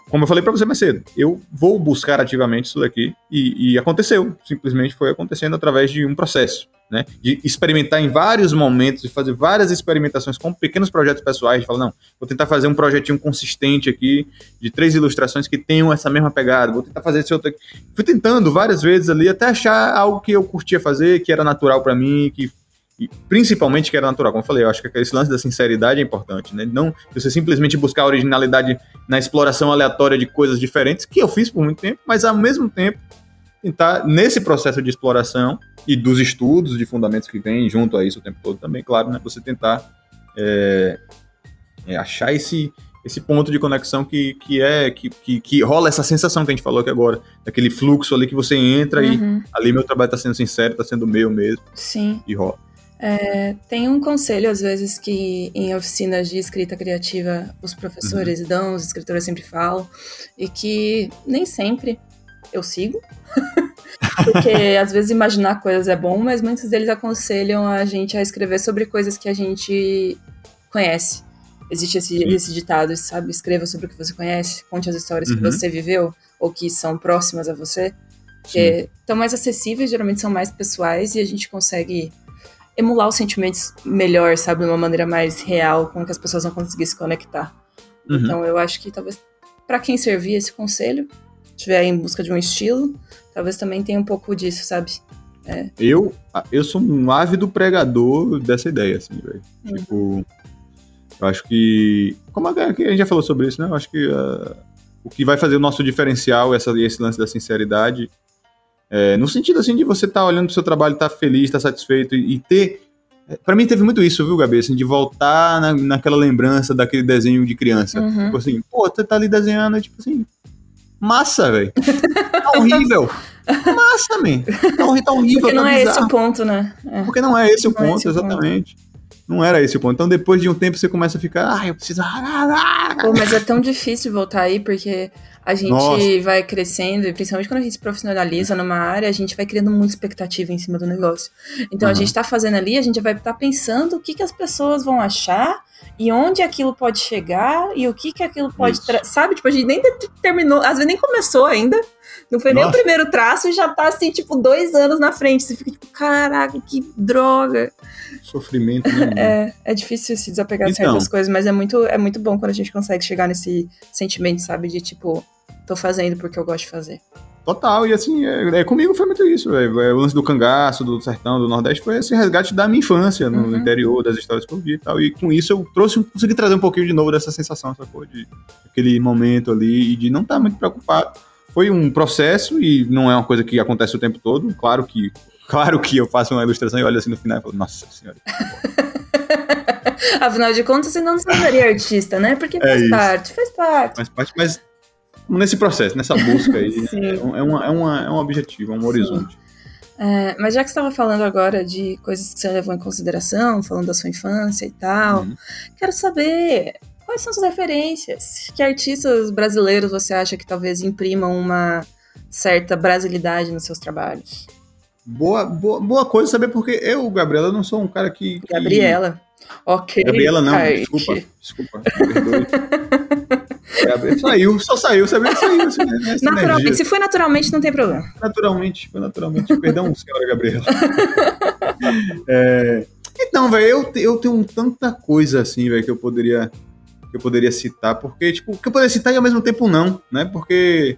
como eu falei pra você mais cedo, eu vou buscar ativamente isso daqui e, e aconteceu. Simplesmente foi acontecendo através de um processo, né? De experimentar em vários momentos, de fazer várias experimentações com pequenos projetos pessoais, de falar, não, vou tentar fazer um projetinho consistente aqui, de três ilustrações que tenham essa mesma pegada, vou tentar fazer esse outro aqui. Fui tentando várias vezes ali até achar algo que eu curtia fazer, que era natural pra mim, que e principalmente que era natural. Como eu falei, eu acho que esse lance da sinceridade é importante, né? Não você simplesmente buscar originalidade na exploração aleatória de coisas diferentes, que eu fiz por muito tempo, mas ao mesmo tempo tentar, nesse processo de exploração e dos estudos de fundamentos que vem junto a isso o tempo todo também, claro, né? Você tentar é, é, achar esse, esse ponto de conexão que, que é que, que, que rola essa sensação que a gente falou aqui agora, daquele fluxo ali que você entra e Uhum. ali meu trabalho tá sendo sincero, tá sendo meu mesmo Sim. e rola. É, tem um conselho, às vezes, que em oficinas de escrita criativa os professores dão, os escritores sempre falam, e que nem sempre eu sigo. Porque às vezes imaginar coisas é bom, mas muitos deles aconselham a gente a escrever sobre coisas que a gente conhece. Existe esse, esse ditado, sabe? Escreva sobre o que você conhece, conte as histórias que Uhum. você viveu ou que são próximas a você. que estão mais acessíveis, geralmente são mais pessoais e a gente consegue emular os sentimentos melhor, sabe? De uma maneira mais real, com que as pessoas vão conseguir se conectar. Uhum. Então eu acho que talvez para quem servir esse conselho, estiver em busca de um estilo, talvez também tenha um pouco disso, sabe? Eu, eu sou um ávido pregador dessa ideia, assim, velho. Uhum. Tipo, eu acho que. Como a, a gente já falou sobre isso, né? Eu acho que ah, o que vai fazer o nosso diferencial, essa, esse lance da sinceridade, é, no sentido assim de você estar olhando pro seu trabalho, estar feliz, estar satisfeito e, e ter. é, Pra mim teve muito isso, viu, Gabi? Assim, de voltar na, naquela lembrança daquele desenho de criança. Uhum. Tipo assim, pô, você tá ali desenhando, é tipo assim. Massa, velho. Tá horrível. Massa, man. Tá, tá horrível. Porque tá não é esse bizarro. o ponto, né? É. Porque não é esse o Não é ponto, esse o ponto. Não era esse o ponto. Então, depois de um tempo, você começa a ficar, ah, eu preciso. Pô, mas é tão difícil voltar aí, porque a gente Nossa. vai crescendo, e principalmente quando a gente se profissionaliza numa área, a gente vai criando muita expectativa em cima do negócio. Então a Uhum. gente tá fazendo ali, a gente vai estar pensando o que, que as pessoas vão achar e onde aquilo pode chegar e o que, que aquilo pode. Sabe? Tipo, a gente nem te- terminou, às vezes nem começou ainda. Não foi nem o Nossa. primeiro traço e já tá assim, tipo, dois anos na frente. Você fica tipo, caraca, que droga. Sofrimento, né? É, é difícil se desapegar de Então. certas coisas, mas é muito, é muito bom quando a gente consegue chegar nesse sentimento, sabe? De tipo, tô fazendo porque eu gosto de fazer. Total, e assim, é, é, comigo foi muito isso, velho. É, O lance do cangaço, do sertão, do Nordeste, foi esse resgate da minha infância no Uhum. interior, das histórias que eu vi e tal. E com isso eu trouxe, consegui trazer um pouquinho de novo dessa sensação, sacou? De aquele momento ali e de não estar muito preocupado. Foi um processo e não é uma coisa que acontece o tempo todo. Claro que, claro que eu faço uma ilustração e olho assim no final e falo, nossa senhora. Afinal de contas, você não seria artista, né? Porque É faz isso. parte, faz parte. Mas, parte- mas nesse processo, nessa busca aí. é, um, é, uma, é, uma, é um objetivo, é um horizonte. É, mas já que você estava falando agora de coisas que você levou em consideração, falando da sua infância e tal, uhum. quero saber quais são as referências? Que artistas brasileiros você acha que talvez imprimam uma certa brasilidade nos seus trabalhos? Boa, boa, boa coisa saber, porque eu, Gabriela, não sou um cara que. que... Gabriela. Ok. Gabriela, não, desculpa. Desculpa. saiu, só saiu, sabia? Saiu. Naturalmente, se foi naturalmente, não tem problema. Naturalmente, foi naturalmente. Perdão, senhora Gabriela. é, então, velho, eu, eu tenho tanta coisa assim, velho, que eu poderia que eu poderia citar, porque, tipo, que eu poderia citar e ao mesmo tempo não, né? Porque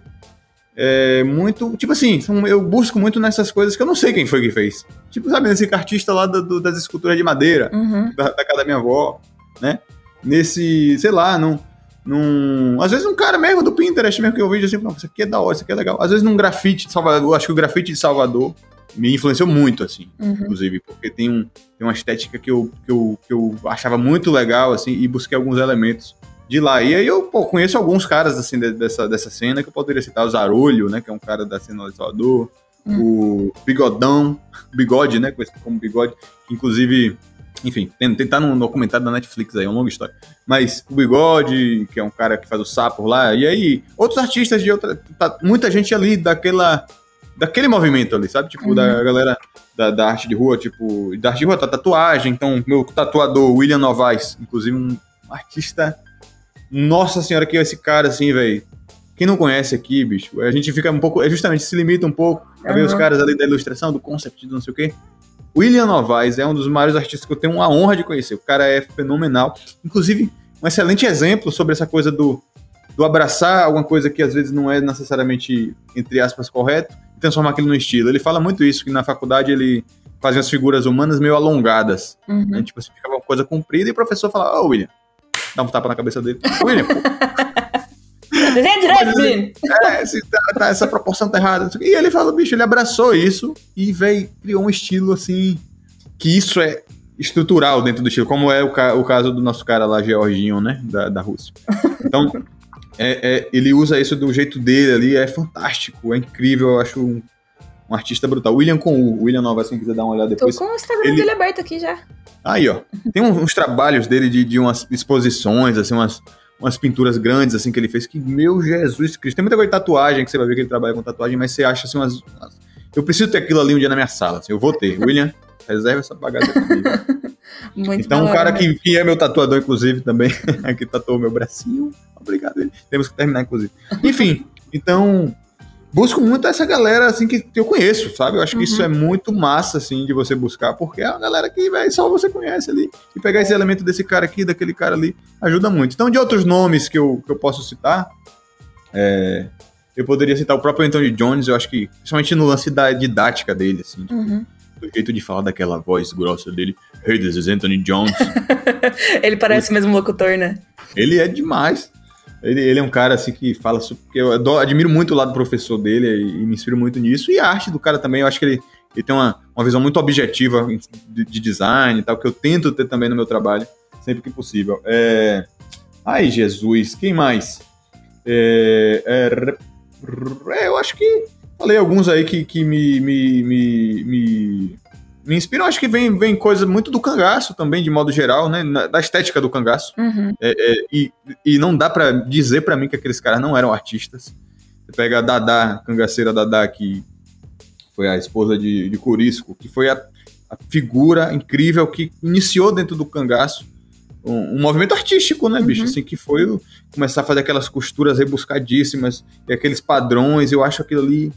é muito. Tipo assim, eu busco muito nessas coisas que eu não sei quem foi que fez. Tipo, sabe, nesse artista lá do, das esculturas de madeira, uhum. da, da casa da minha avó, né? Nesse, sei lá, num, num. Às vezes um cara mesmo do Pinterest mesmo que eu vejo assim, não, isso aqui é da hora, isso aqui é legal. Às vezes num grafite de Salvador, eu acho que o grafite de Salvador me influenciou muito, assim, uhum. inclusive, porque tem, um, tem uma estética que eu, que, eu, que eu achava muito legal, assim, e busquei alguns elementos de lá. E aí eu pô, conheço alguns caras assim dessa, dessa cena que eu poderia citar o Zarolho, né, que é um cara da cena de Salvador, hum. o Bigodão, Bigode, né, conhecido como Bigode, que inclusive, enfim, tem, tem tá no documentário da Netflix aí, é uma longa história. Mas o Bigode, que é um cara que faz o sapo lá, e aí outros artistas de outra, tá, muita gente ali daquela daquele movimento ali, sabe? Tipo, uhum. da galera da, da, arte de rua, tipo, da arte de rua, tá tatuagem, então meu tatuador, William Novaes, inclusive um artista nossa senhora, que é esse cara, assim, velho. Quem não conhece aqui, bicho, a gente fica um pouco. É justamente se limita um pouco a uhum. ver os caras ali da ilustração, do concept, do não sei o quê. William Novaes é um dos maiores artistas que eu tenho uma honra de conhecer. O cara é fenomenal. Inclusive, um excelente exemplo sobre essa coisa do, do abraçar alguma coisa que às vezes não é necessariamente, entre aspas, correto, transformar aquilo no estilo. Ele fala muito isso, que na faculdade ele fazia as figuras humanas meio alongadas. Uhum. Né? Tipo, assim, ficava uma coisa comprida e o professor falava, ô oh, William, dá um tapa na cabeça dele. William. Desenha direito, William. É, tá, tá, essa proporção tá errada. E ele fala, bicho, ele abraçou isso e, veio criou um estilo assim. Que isso é estrutural dentro do estilo, como é o, ca o caso do nosso cara lá, Georginho, né? Da, da Rússia. Então, é, é, ele usa isso do jeito dele ali, é fantástico, é incrível, eu acho um, um artista brutal. William com o William Nova, se quiser dar uma olhada depois. Tô com o Instagram ele... dele aberto aqui já. Aí, ó. Tem uns, uns trabalhos dele de, de umas exposições, assim, umas, umas pinturas grandes, assim, que ele fez, que, meu Jesus Cristo, tem muita coisa de tatuagem, que você vai ver que ele trabalha com tatuagem, mas você acha, assim, umas... umas... Eu preciso ter aquilo ali um dia na minha sala, assim, eu vou ter. William, reserva essa comigo. Muito então, um cara que, que é meu tatuador, inclusive, também, que tatuou meu bracinho, obrigado. Ele. Temos que terminar, inclusive. Enfim, então, busco muito essa galera, assim, que, eu conheço, sabe? Eu acho que isso uhum. é muito massa, assim, de você buscar, porque é uma galera que, velho, só você conhece ali. E pegar esse elemento desse cara aqui, daquele cara ali, ajuda muito. Então, de outros nomes que eu, que eu posso citar, é, eu poderia citar o próprio Anthony Jones, eu acho que, principalmente no lance da didática dele, assim, tipo, uhum. do jeito de falar daquela voz grossa dele. Hey, this is Anthony Jones. Ele parece o mesmo locutor, né? Ele é demais. Ele, ele é um cara assim que fala porque eu admiro muito o lado professor dele e, me inspiro muito nisso. E a arte do cara também, eu acho que ele, ele tem uma, uma visão muito objetiva de, de, design e tal, que eu tento ter também no meu trabalho, sempre que possível. É... Ai, Jesus, quem mais? É, é, eu acho que falei alguns aí que, que me, me, me, me me inspiram, acho que vem, vem coisa muito do cangaço também, de modo geral, né? da estética do cangaço. Uhum. É, é, e, e não dá para dizer para mim que aqueles caras não eram artistas. Você pega a Dadá, cangaceira Dadá, que foi a esposa de, de Curisco, que foi a, a figura incrível que iniciou dentro do cangaço um, um, movimento artístico, né, bicho? Uhum. Assim, que foi começar a fazer aquelas costuras rebuscadíssimas e aqueles padrões. Eu acho aquilo ali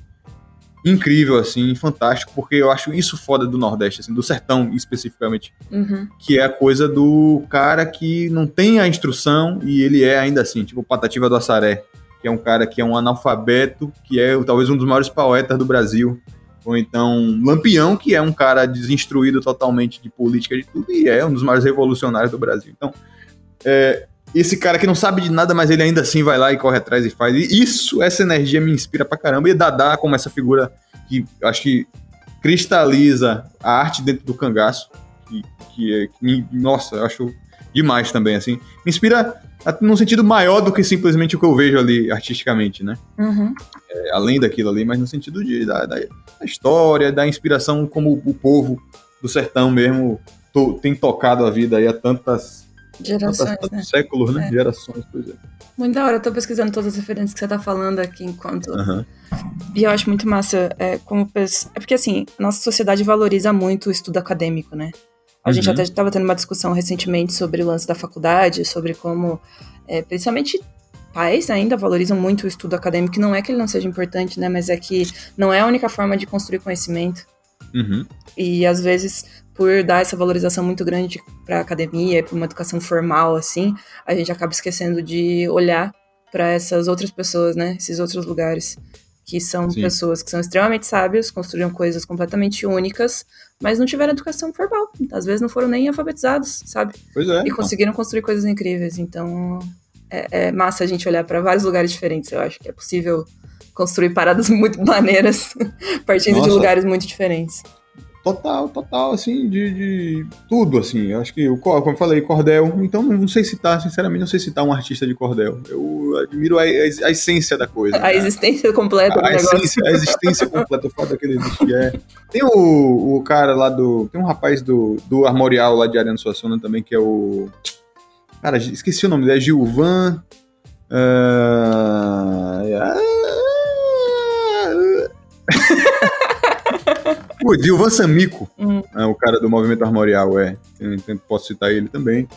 incrível, assim, fantástico, porque eu acho isso foda do Nordeste, assim, do sertão especificamente. Uhum. Que é a coisa do cara que não tem a instrução e ele é ainda assim, tipo Patativa do Assaré, que é um cara que é um analfabeto, que é talvez um dos maiores poetas do Brasil. Ou então Lampião, que é um cara desinstruído totalmente de política de tudo e é um dos maiores revolucionários do Brasil. Então, é, esse cara que não sabe de nada, mas ele ainda assim vai lá e corre atrás e faz. E isso, essa energia me inspira pra caramba. E Dadá, como essa figura que acho que cristaliza a arte dentro do cangaço, que, que, é, que nossa, eu acho demais também, assim. Me inspira num sentido maior do que simplesmente o que eu vejo ali artisticamente, né? Uhum. É, além daquilo ali, mas no sentido de, da, da, da, história, da inspiração como o povo do sertão mesmo to, tem tocado a vida aí há tantas... Gerações, tantas, né? séculos, né? É. Gerações, pois é. Muito da hora, eu tô pesquisando todas as referências que você tá falando aqui enquanto. Uhum. E eu acho muito massa é, como. É porque, assim, nossa sociedade valoriza muito o estudo acadêmico, né? A gente Uhum. até estava tendo uma discussão recentemente sobre o lance da faculdade, sobre como, é, principalmente pais ainda valorizam muito o estudo acadêmico, que não é que ele não seja importante, né? Mas é que não é a única forma de construir conhecimento. Uhum. E às vezes, por dar essa valorização muito grande para a academia, para uma educação formal, assim, a gente acaba esquecendo de olhar para essas outras pessoas, né? Esses outros lugares. Que são Sim. pessoas que são extremamente sábios, construíram coisas completamente únicas, mas não tiveram educação formal. Às vezes não foram nem alfabetizados, sabe? Pois é. E conseguiram construir coisas incríveis. Então, é, é massa a gente olhar para vários lugares diferentes. Eu acho que é possível construir paradas muito maneiras, partindo de Nossa. lugares muito diferentes. Total, total, assim, de, de tudo, assim. Eu acho que, o como eu falei, cordel. Então, não sei citar, sinceramente, não sei citar um artista de cordel. Eu admiro a, a- a essência da coisa. A né? existência completa do a, negócio. essência, a existência completa, o fato daquele existir. É. Tem o, o cara lá do. Tem um rapaz do, do Armorial lá de Ariano Suassuna também, que é o. Cara, esqueci o nome dele, é Gilvan. ah, ah, o Gilvan Samico, Hum. é o cara do movimento armorial, é. Eu posso citar ele também.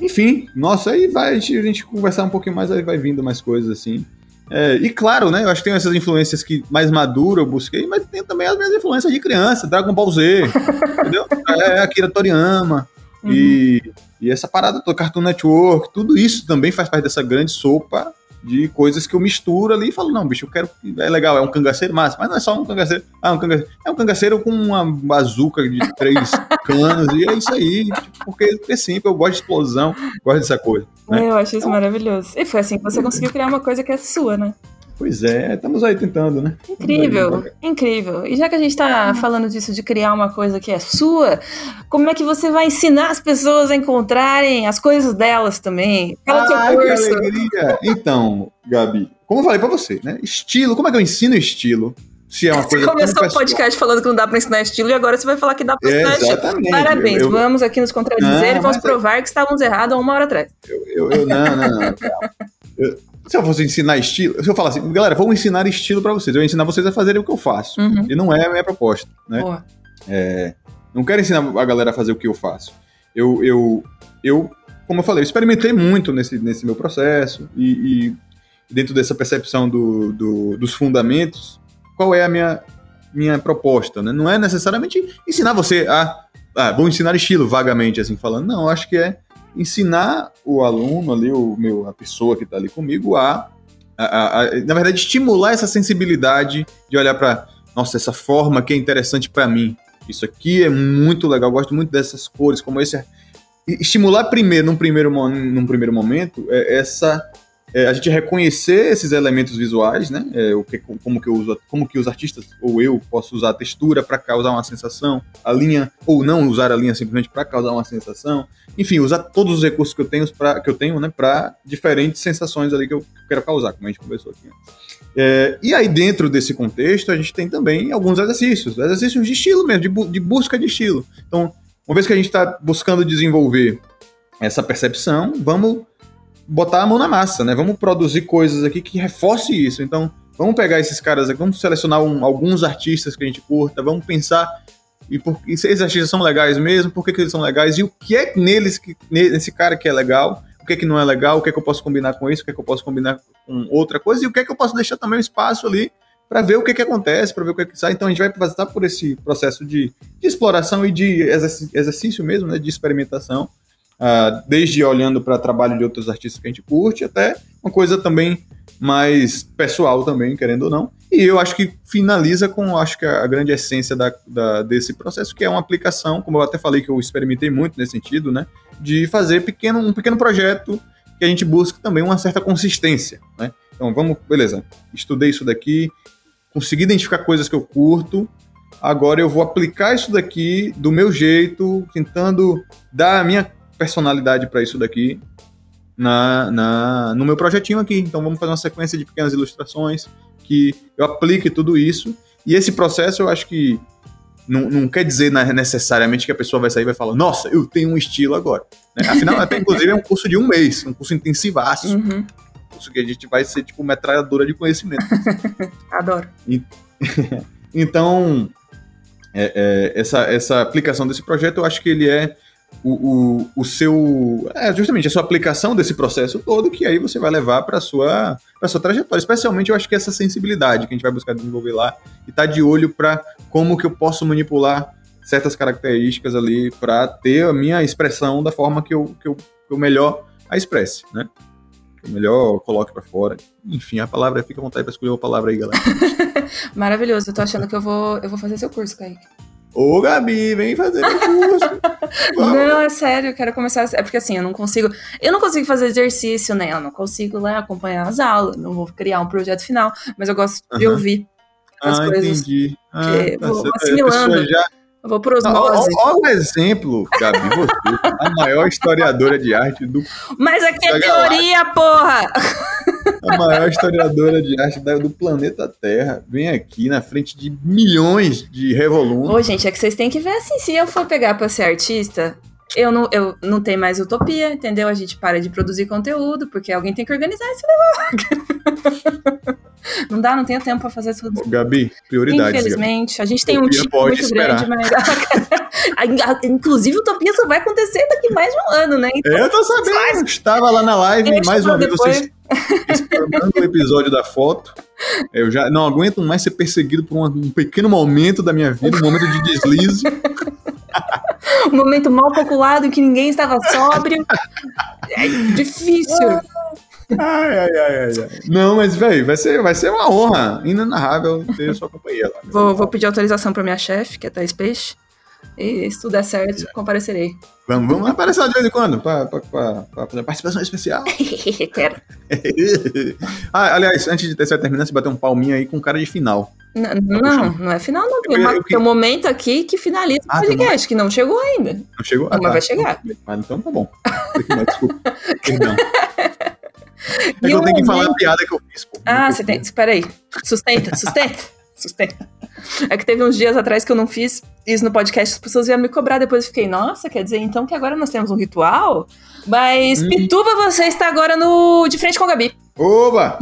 Enfim, nossa, aí vai a gente, a gente conversar um pouquinho mais, aí vai vindo mais coisas assim. É, e claro, né? Eu acho que tem essas influências que mais maduro eu busquei, mas tem também as minhas influências de criança, Dragon Ball Z, entendeu? É, Akira Toriyama. Uhum. E, e essa parada do Cartoon Network, tudo isso também faz parte dessa grande sopa de coisas que eu misturo ali e falo, não, bicho, eu quero. É legal, é um cangaceiro massa, mas não é só um cangaceiro. Ah, um cangaceiro. É um cangaceiro com uma bazuca de três canos, e é isso aí. tipo, porque é simples, eu gosto de explosão, gosto dessa coisa. né? É, eu acho isso maravilhoso. E foi assim que você conseguiu criar uma coisa que é sua, né? Pois é, estamos aí tentando, né? Incrível, incrível. E já que a gente tá falando disso de criar uma coisa que é sua, como é que você vai ensinar as pessoas a encontrarem as coisas delas também? Fala seu Ai, que curso. alegria! Então, Gabi, como eu falei pra você, né? Estilo, como é que eu ensino estilo? Se é uma Você coisa começou o pessoal. podcast falando que não dá pra ensinar estilo e agora você vai falar que dá pra É, ensinar estilo. exatamente. Parabéns, Eu, eu, vamos aqui nos contradizer Não, e vamos é- provar que estávamos errados há uma hora atrás. eu, eu- não, não, não. Se eu fosse ensinar estilo, se eu falar assim, galera, vou ensinar estilo pra vocês, eu vou ensinar vocês a fazerem o que eu faço. Uhum. E não é a minha proposta, né? Boa. É, não quero ensinar a galera a fazer o que eu faço. Eu, eu, eu como eu falei, eu experimentei muito nesse, nesse meu processo e, e dentro dessa percepção do, do- dos fundamentos, qual é a minha, minha proposta? Né? Não é necessariamente ensinar você a. Ah, vou ensinar estilo, vagamente, assim, falando. Não, acho que é ensinar o aluno ali, o meu, a pessoa que está ali comigo, a, a- a- na verdade, estimular essa sensibilidade de olhar para, nossa, essa forma que é interessante para mim. Isso aqui é muito legal, gosto muito dessas cores, como esse. e- Estimular primeiro, num primeiro, num primeiro momento, é essa é, a gente reconhecer esses elementos visuais, né? É, o que, como que eu uso, como que os artistas ou eu posso usar a textura para causar uma sensação, a linha ou não usar a linha simplesmente para causar uma sensação, enfim, usar todos os recursos que eu tenho para que eu tenho, né? Para diferentes sensações ali que eu quero causar, como a gente conversou aqui. É, e aí dentro desse contexto a gente tem também alguns exercícios, exercícios de estilo mesmo, de, bu- de busca de estilo. Então, uma vez que a gente está buscando desenvolver essa percepção, vamos botar a mão na massa, né? Vamos produzir coisas aqui que reforce isso. Então, vamos pegar esses caras aqui, vamos selecionar um- alguns artistas que a gente curta, vamos pensar e, por, e se esses artistas são legais mesmo, por que, que eles são legais e o que é neles, que, nesse cara que é legal, o que é que não é legal, o que é que eu posso combinar com isso, o que é que eu posso combinar com outra coisa e o que é que eu posso deixar também um espaço ali para ver o que, é que acontece, para ver o que, é que sai. Então a gente vai passar por esse processo de, de exploração e de exerc- exercício mesmo, né, de experimentação, ah, desde olhando para trabalho de outros artistas que a gente curte, até uma coisa também mais pessoal também, querendo ou não. E eu acho que finaliza com, acho que a grande essência da, da- desse processo, que é uma aplicação, como eu até falei que eu experimentei muito nesse sentido, né, de fazer pequeno, um pequeno projeto que a gente busca também uma certa consistência, né. Então vamos, beleza, estudei isso daqui, consegui identificar coisas que eu curto, agora eu vou aplicar isso daqui do meu jeito, tentando dar a minha personalidade para isso daqui na, na, no meu projetinho aqui. Então vamos fazer uma sequência de pequenas ilustrações que eu aplique tudo isso. E esse processo eu acho que não, não quer dizer necessariamente que a pessoa vai sair e vai falar, nossa, eu tenho um estilo agora. Né? Afinal, até inclusive é um curso de um mês, um curso intensivaço. Uhum. Um curso que a gente vai ser tipo metralhadora de conhecimento. Adoro. Então, é, é, essa, essa aplicação desse projeto, eu acho que ele é o, o, o seu. É justamente a sua aplicação desse processo todo, que aí você vai levar para sua para sua trajetória. Especialmente eu acho que essa sensibilidade que a gente vai buscar desenvolver lá e tá de olho para como que eu posso manipular certas características ali para ter a minha expressão da forma que eu, que eu, que eu melhor a expresse, né? Que eu melhor coloque para fora. Enfim, a palavra fica à vontade para escolher uma palavra aí, galera. Maravilhoso. Eu tô achando que eu vou, eu vou fazer seu curso, Kaique. Ô, Gabi, vem fazer o curso. não, é sério, eu quero começar. É porque assim, eu não consigo. Eu não consigo fazer exercício, né? Eu não consigo lá acompanhar as aulas, não vou criar um projeto final, mas eu gosto de ouvir as ah, coisas. Entendi. Ah, tá vou assimilando. Já... Eu vou osmose. Olha o exemplo, Gabi, você, a maior historiadora de arte do. Mas aqui é teoria, porra! A maior historiadora de arte do planeta Terra, vem aqui na frente de milhões de revolumes. Ô, gente, é que vocês têm que ver assim, se eu for pegar pra ser artista, eu não, eu não tenho mais utopia, entendeu? A gente para de produzir conteúdo, porque alguém tem que organizar esse negócio. não dá, não tenho tempo para fazer tudo. Ô, Gabi, prioridade. Infelizmente, Gabi. a gente tem utopia um time muito esperar. grande, mas. Inclusive, utopia só vai acontecer daqui mais de um ano, né? Então, eu tô sabendo. Faz. Estava lá na live, Deixa mais uma vez vocês esperando o episódio da foto. Eu já não aguento mais ser perseguido por um pequeno momento da minha vida, um momento de deslize. um momento mal calculado em que ninguém estava sóbrio. É difícil. Ai, ai, ai, ai. Não, mas, velho, vai ser, vai ser uma honra inenarrável ter sua companhia lá. Vou, vou pedir autorização para minha chefe, que é Thais Peixe. E se tudo der certo, comparecerei. Vamos, vamos aparecer de vez em quando para participação especial. Quero. ah, aliás, antes de terminar, você bater um palminho aí com cara de final. Não, tá não, não é final, não. Tem, uma, tem um momento aqui que finaliza ah, o podcast, que não chegou ainda. Não chegou? Ah, mas tá. vai chegar. Ah, então tá bom. Desculpa. Perdão. É que eu tenho que falar a piada que eu fiz. Pô, ah, você tem. Espera aí. Sustenta, sustenta. Sustenta. É que teve uns dias atrás que eu não fiz isso no podcast, as pessoas iam me cobrar. Depois eu fiquei, nossa, quer dizer então que agora nós temos um ritual? Mas, hum. Pituba, você está agora no De Frente com a Gabi. Oba!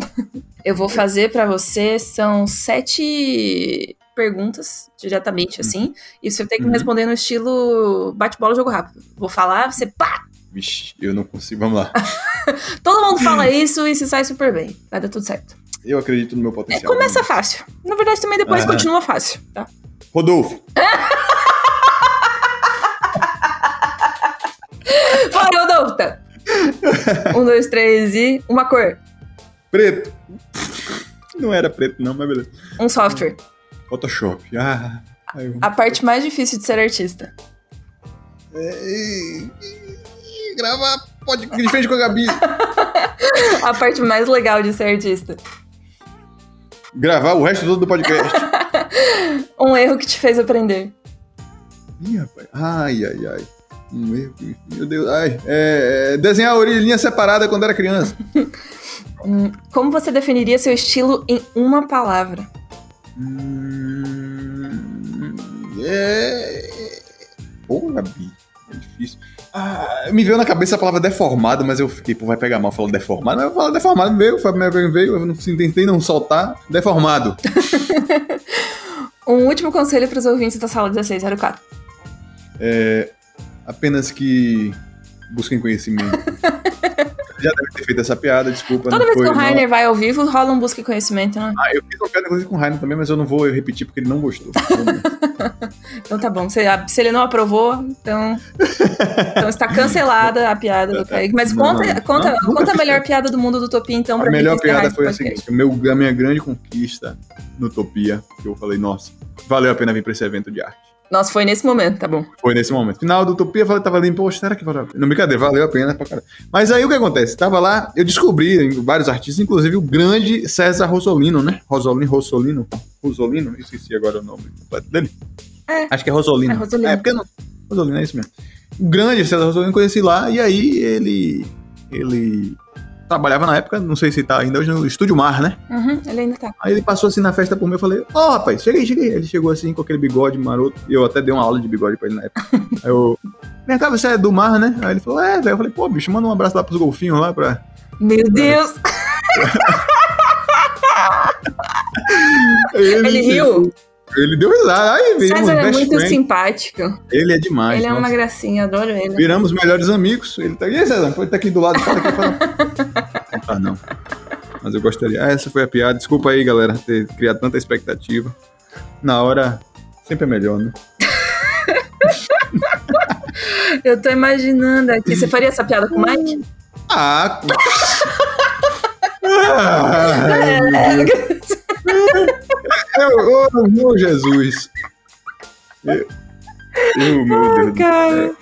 Eu vou fazer para você, são sete perguntas, diretamente, uhum. assim, e você tem que me uhum. responder no estilo bate-bola, jogo rápido. Vou falar, você pá! Vixe, eu não consigo, vamos lá. Todo mundo fala isso e se sai super bem. Vai dar tudo certo. Eu acredito no meu potencial. É, começa fácil. Na verdade, também depois continua fácil, tá? Rodolfo. Vai, Rodolfo. Tá. Um, dois, três e. Uma cor. Preto. Não era preto, não, mas beleza. Um software. Photoshop. Ah, A parte mais difícil de ser artista. É... Gravar pode de frente com a Gabi. a parte mais legal de ser artista. Gravar o resto todo do podcast. um erro que te fez aprender. Ih, rapaz. Ai, ai, ai. Um erro que... Meu Deus. Ai. É, é, desenhar a orelhinha separada quando era criança. Hum, como você definiria seu estilo em uma palavra? Hum, é... Pô, Gabi. É difícil. Ah, me veio na cabeça a palavra deformado, mas eu fiquei, pô, vai pegar mal falando deformado. Mas eu falo deformado, veio, foi a primeira vez que veio, eu não tentei não soltar. Deformado. um último conselho para os ouvintes da sala 1604. É, apenas que busquem conhecimento. já deve ter feito essa piada, desculpa. Toda vez que o Rainer vai ao vivo, rola um busca e conhecimento, né? Ah, eu fiz uma piada com o Rainer também, mas eu não vou repetir porque ele não gostou. então tá bom. Se, se, ele não aprovou, então, então está cancelada a piada do Kaique. Mas conta, não, conta, não, conta a melhor piada do mundo do Utopia, então, pra A melhor piada foi a seguinte: o meu, a minha grande conquista no Utopia, que eu falei, nossa, valeu a pena vir pra esse evento de arte. Nossa, foi nesse momento, tá bom. Foi nesse momento. Final do Utopia, eu tava ali, poxa, será que valeu a pena? Não, brincadeira, valeu a pena pra caralho. Mas aí o que acontece? Tava lá, eu descobri vários artistas, inclusive o grande César Rosolino, né? Rosolino, Rosolino, Rosolino, esqueci agora o nome completo dele. É. Acho que é Rosolino. É, Rosolino. É, porque não... Rosolino, é isso mesmo. grande César Rosolino, conheci lá, e aí ele. Ele trabalhava na época, não sei se tá ainda hoje no Estúdio Mar, né? Uhum, ele ainda tá. Aí ele passou assim na festa por mim, eu falei, ó, oh, rapaz, cheguei, cheguei. Ele chegou assim com aquele bigode maroto, e eu até dei uma aula de bigode pra ele na época. Aí eu, vem cá, você é do mar, né? Aí ele falou, é, velho. Eu falei, pô, bicho, manda um abraço lá pros golfinhos lá pra. Meu Deus! ele, ele riu? Ele deu risada. Aí, viramos César é muito friend. simpático. Ele é demais. Ele é nossa. uma gracinha, adoro ele. Viramos melhores amigos. Ele tá aqui, César, pode estar aqui do lado. Fala aqui, fala. ah, não. Mas eu gostaria. Ah, essa foi a piada. Desculpa aí, galera, ter criado tanta expectativa. Na hora, sempre é melhor, né? eu tô imaginando aqui. Você faria essa piada com o Mike? Ah! Ai, meu Deus. Eu, oh, meu Jesus. Eu, eu, meu Deus. Cara,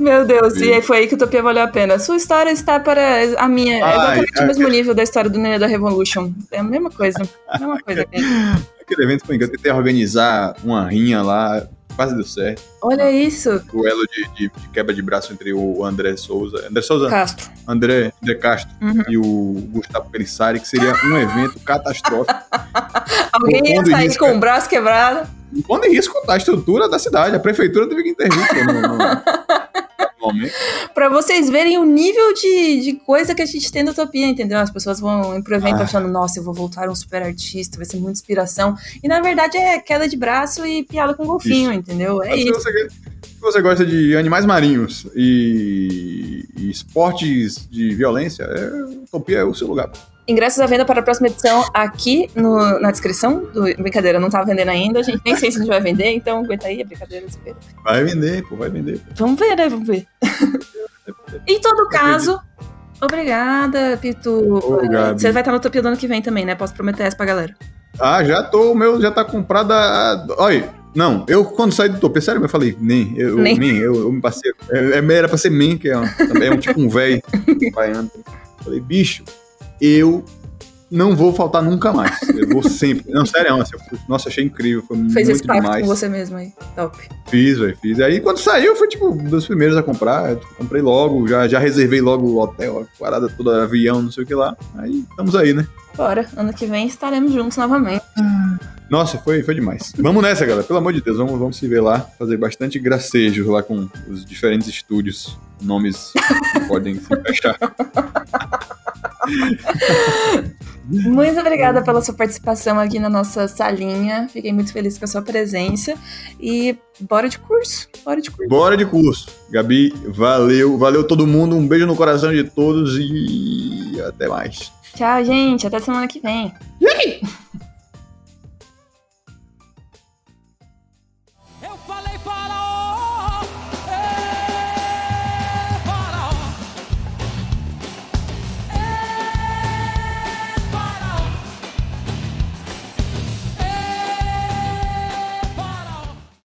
meu Deus, e aí foi aí que o Utopia valeu a pena. Sua história está para a minha, é exatamente Ai, o mesmo nível da história do Nenê da Revolution. É a mesma coisa, a mesma coisa. Aquele evento foi que eu tentei organizar uma rinha lá, quase deu certo. Olha isso, O elo de, de- de quebra de braço entre o André Souza, André Souza, Castro. André, André Castro Uhum. e o Gustavo Pelissari, que seria um evento catastrófico. Alguém ia sair risco, com o braço quebrado. Pondo em risco a estrutura da cidade. A prefeitura teve que intervir momento. Pra vocês verem o nível de, de coisa que a gente tem na Utopia, entendeu? As pessoas vão pro evento Ah. achando, nossa, eu vou voltar um super artista, vai ser muita inspiração. E na verdade é queda de braço e piada com golfinho, entendeu? É Mas isso. você, se você gosta de animais marinhos e, e esportes de violência, é, Utopia é o seu lugar. Ingressos à venda para a próxima edição aqui no- na descrição. Do, brincadeira, não tá vendendo ainda. A gente nem sei se a gente vai vender, então aguenta aí, é brincadeira. espera. Vai vender, pô, vai vender. pô. Vamos ver, né? Vamos ver. em todo caso, obrigada, Pitu. Gabi. Você vai estar no Utopia do ano que vem também, né? Posso prometer essa pra galera. Ah, já tô, o meu já tá comprado a... Olha, não, eu quando saí do Utopia, sério, eu falei, nem, eu, Nem. nem, eu, eu me passei, é, é- era pra ser men, que é, um, é um tipo um velho baiano. Falei, bicho, eu não vou faltar nunca mais, eu vou sempre. Não, sério, nossa, eu fui- nossa, achei incrível, foi Fez muito esse pacto demais. com você mesmo aí. Top. Fiz, velho, fiz. Aí quando saiu, foi tipo um dos primeiros a comprar. Eu, comprei logo, já, já reservei logo o hotel, a parada toda, avião, não sei o que lá. Aí estamos aí, né? Bora, ano que vem estaremos juntos novamente. Nossa, foi, foi demais. Vamos nessa, galera. Pelo amor de Deus, vamos, vamos se ver lá, fazer bastante gracejos lá com os diferentes estúdios. Nomes que podem se encaixar. Muito obrigada pela sua participação aqui na nossa salinha. Fiquei muito feliz com a sua presença. E bora de curso. Bora de curso. Bora de curso. Gabi, valeu. Valeu todo mundo. Um beijo no coração de todos e até mais. Tchau, gente. Até semana que vem.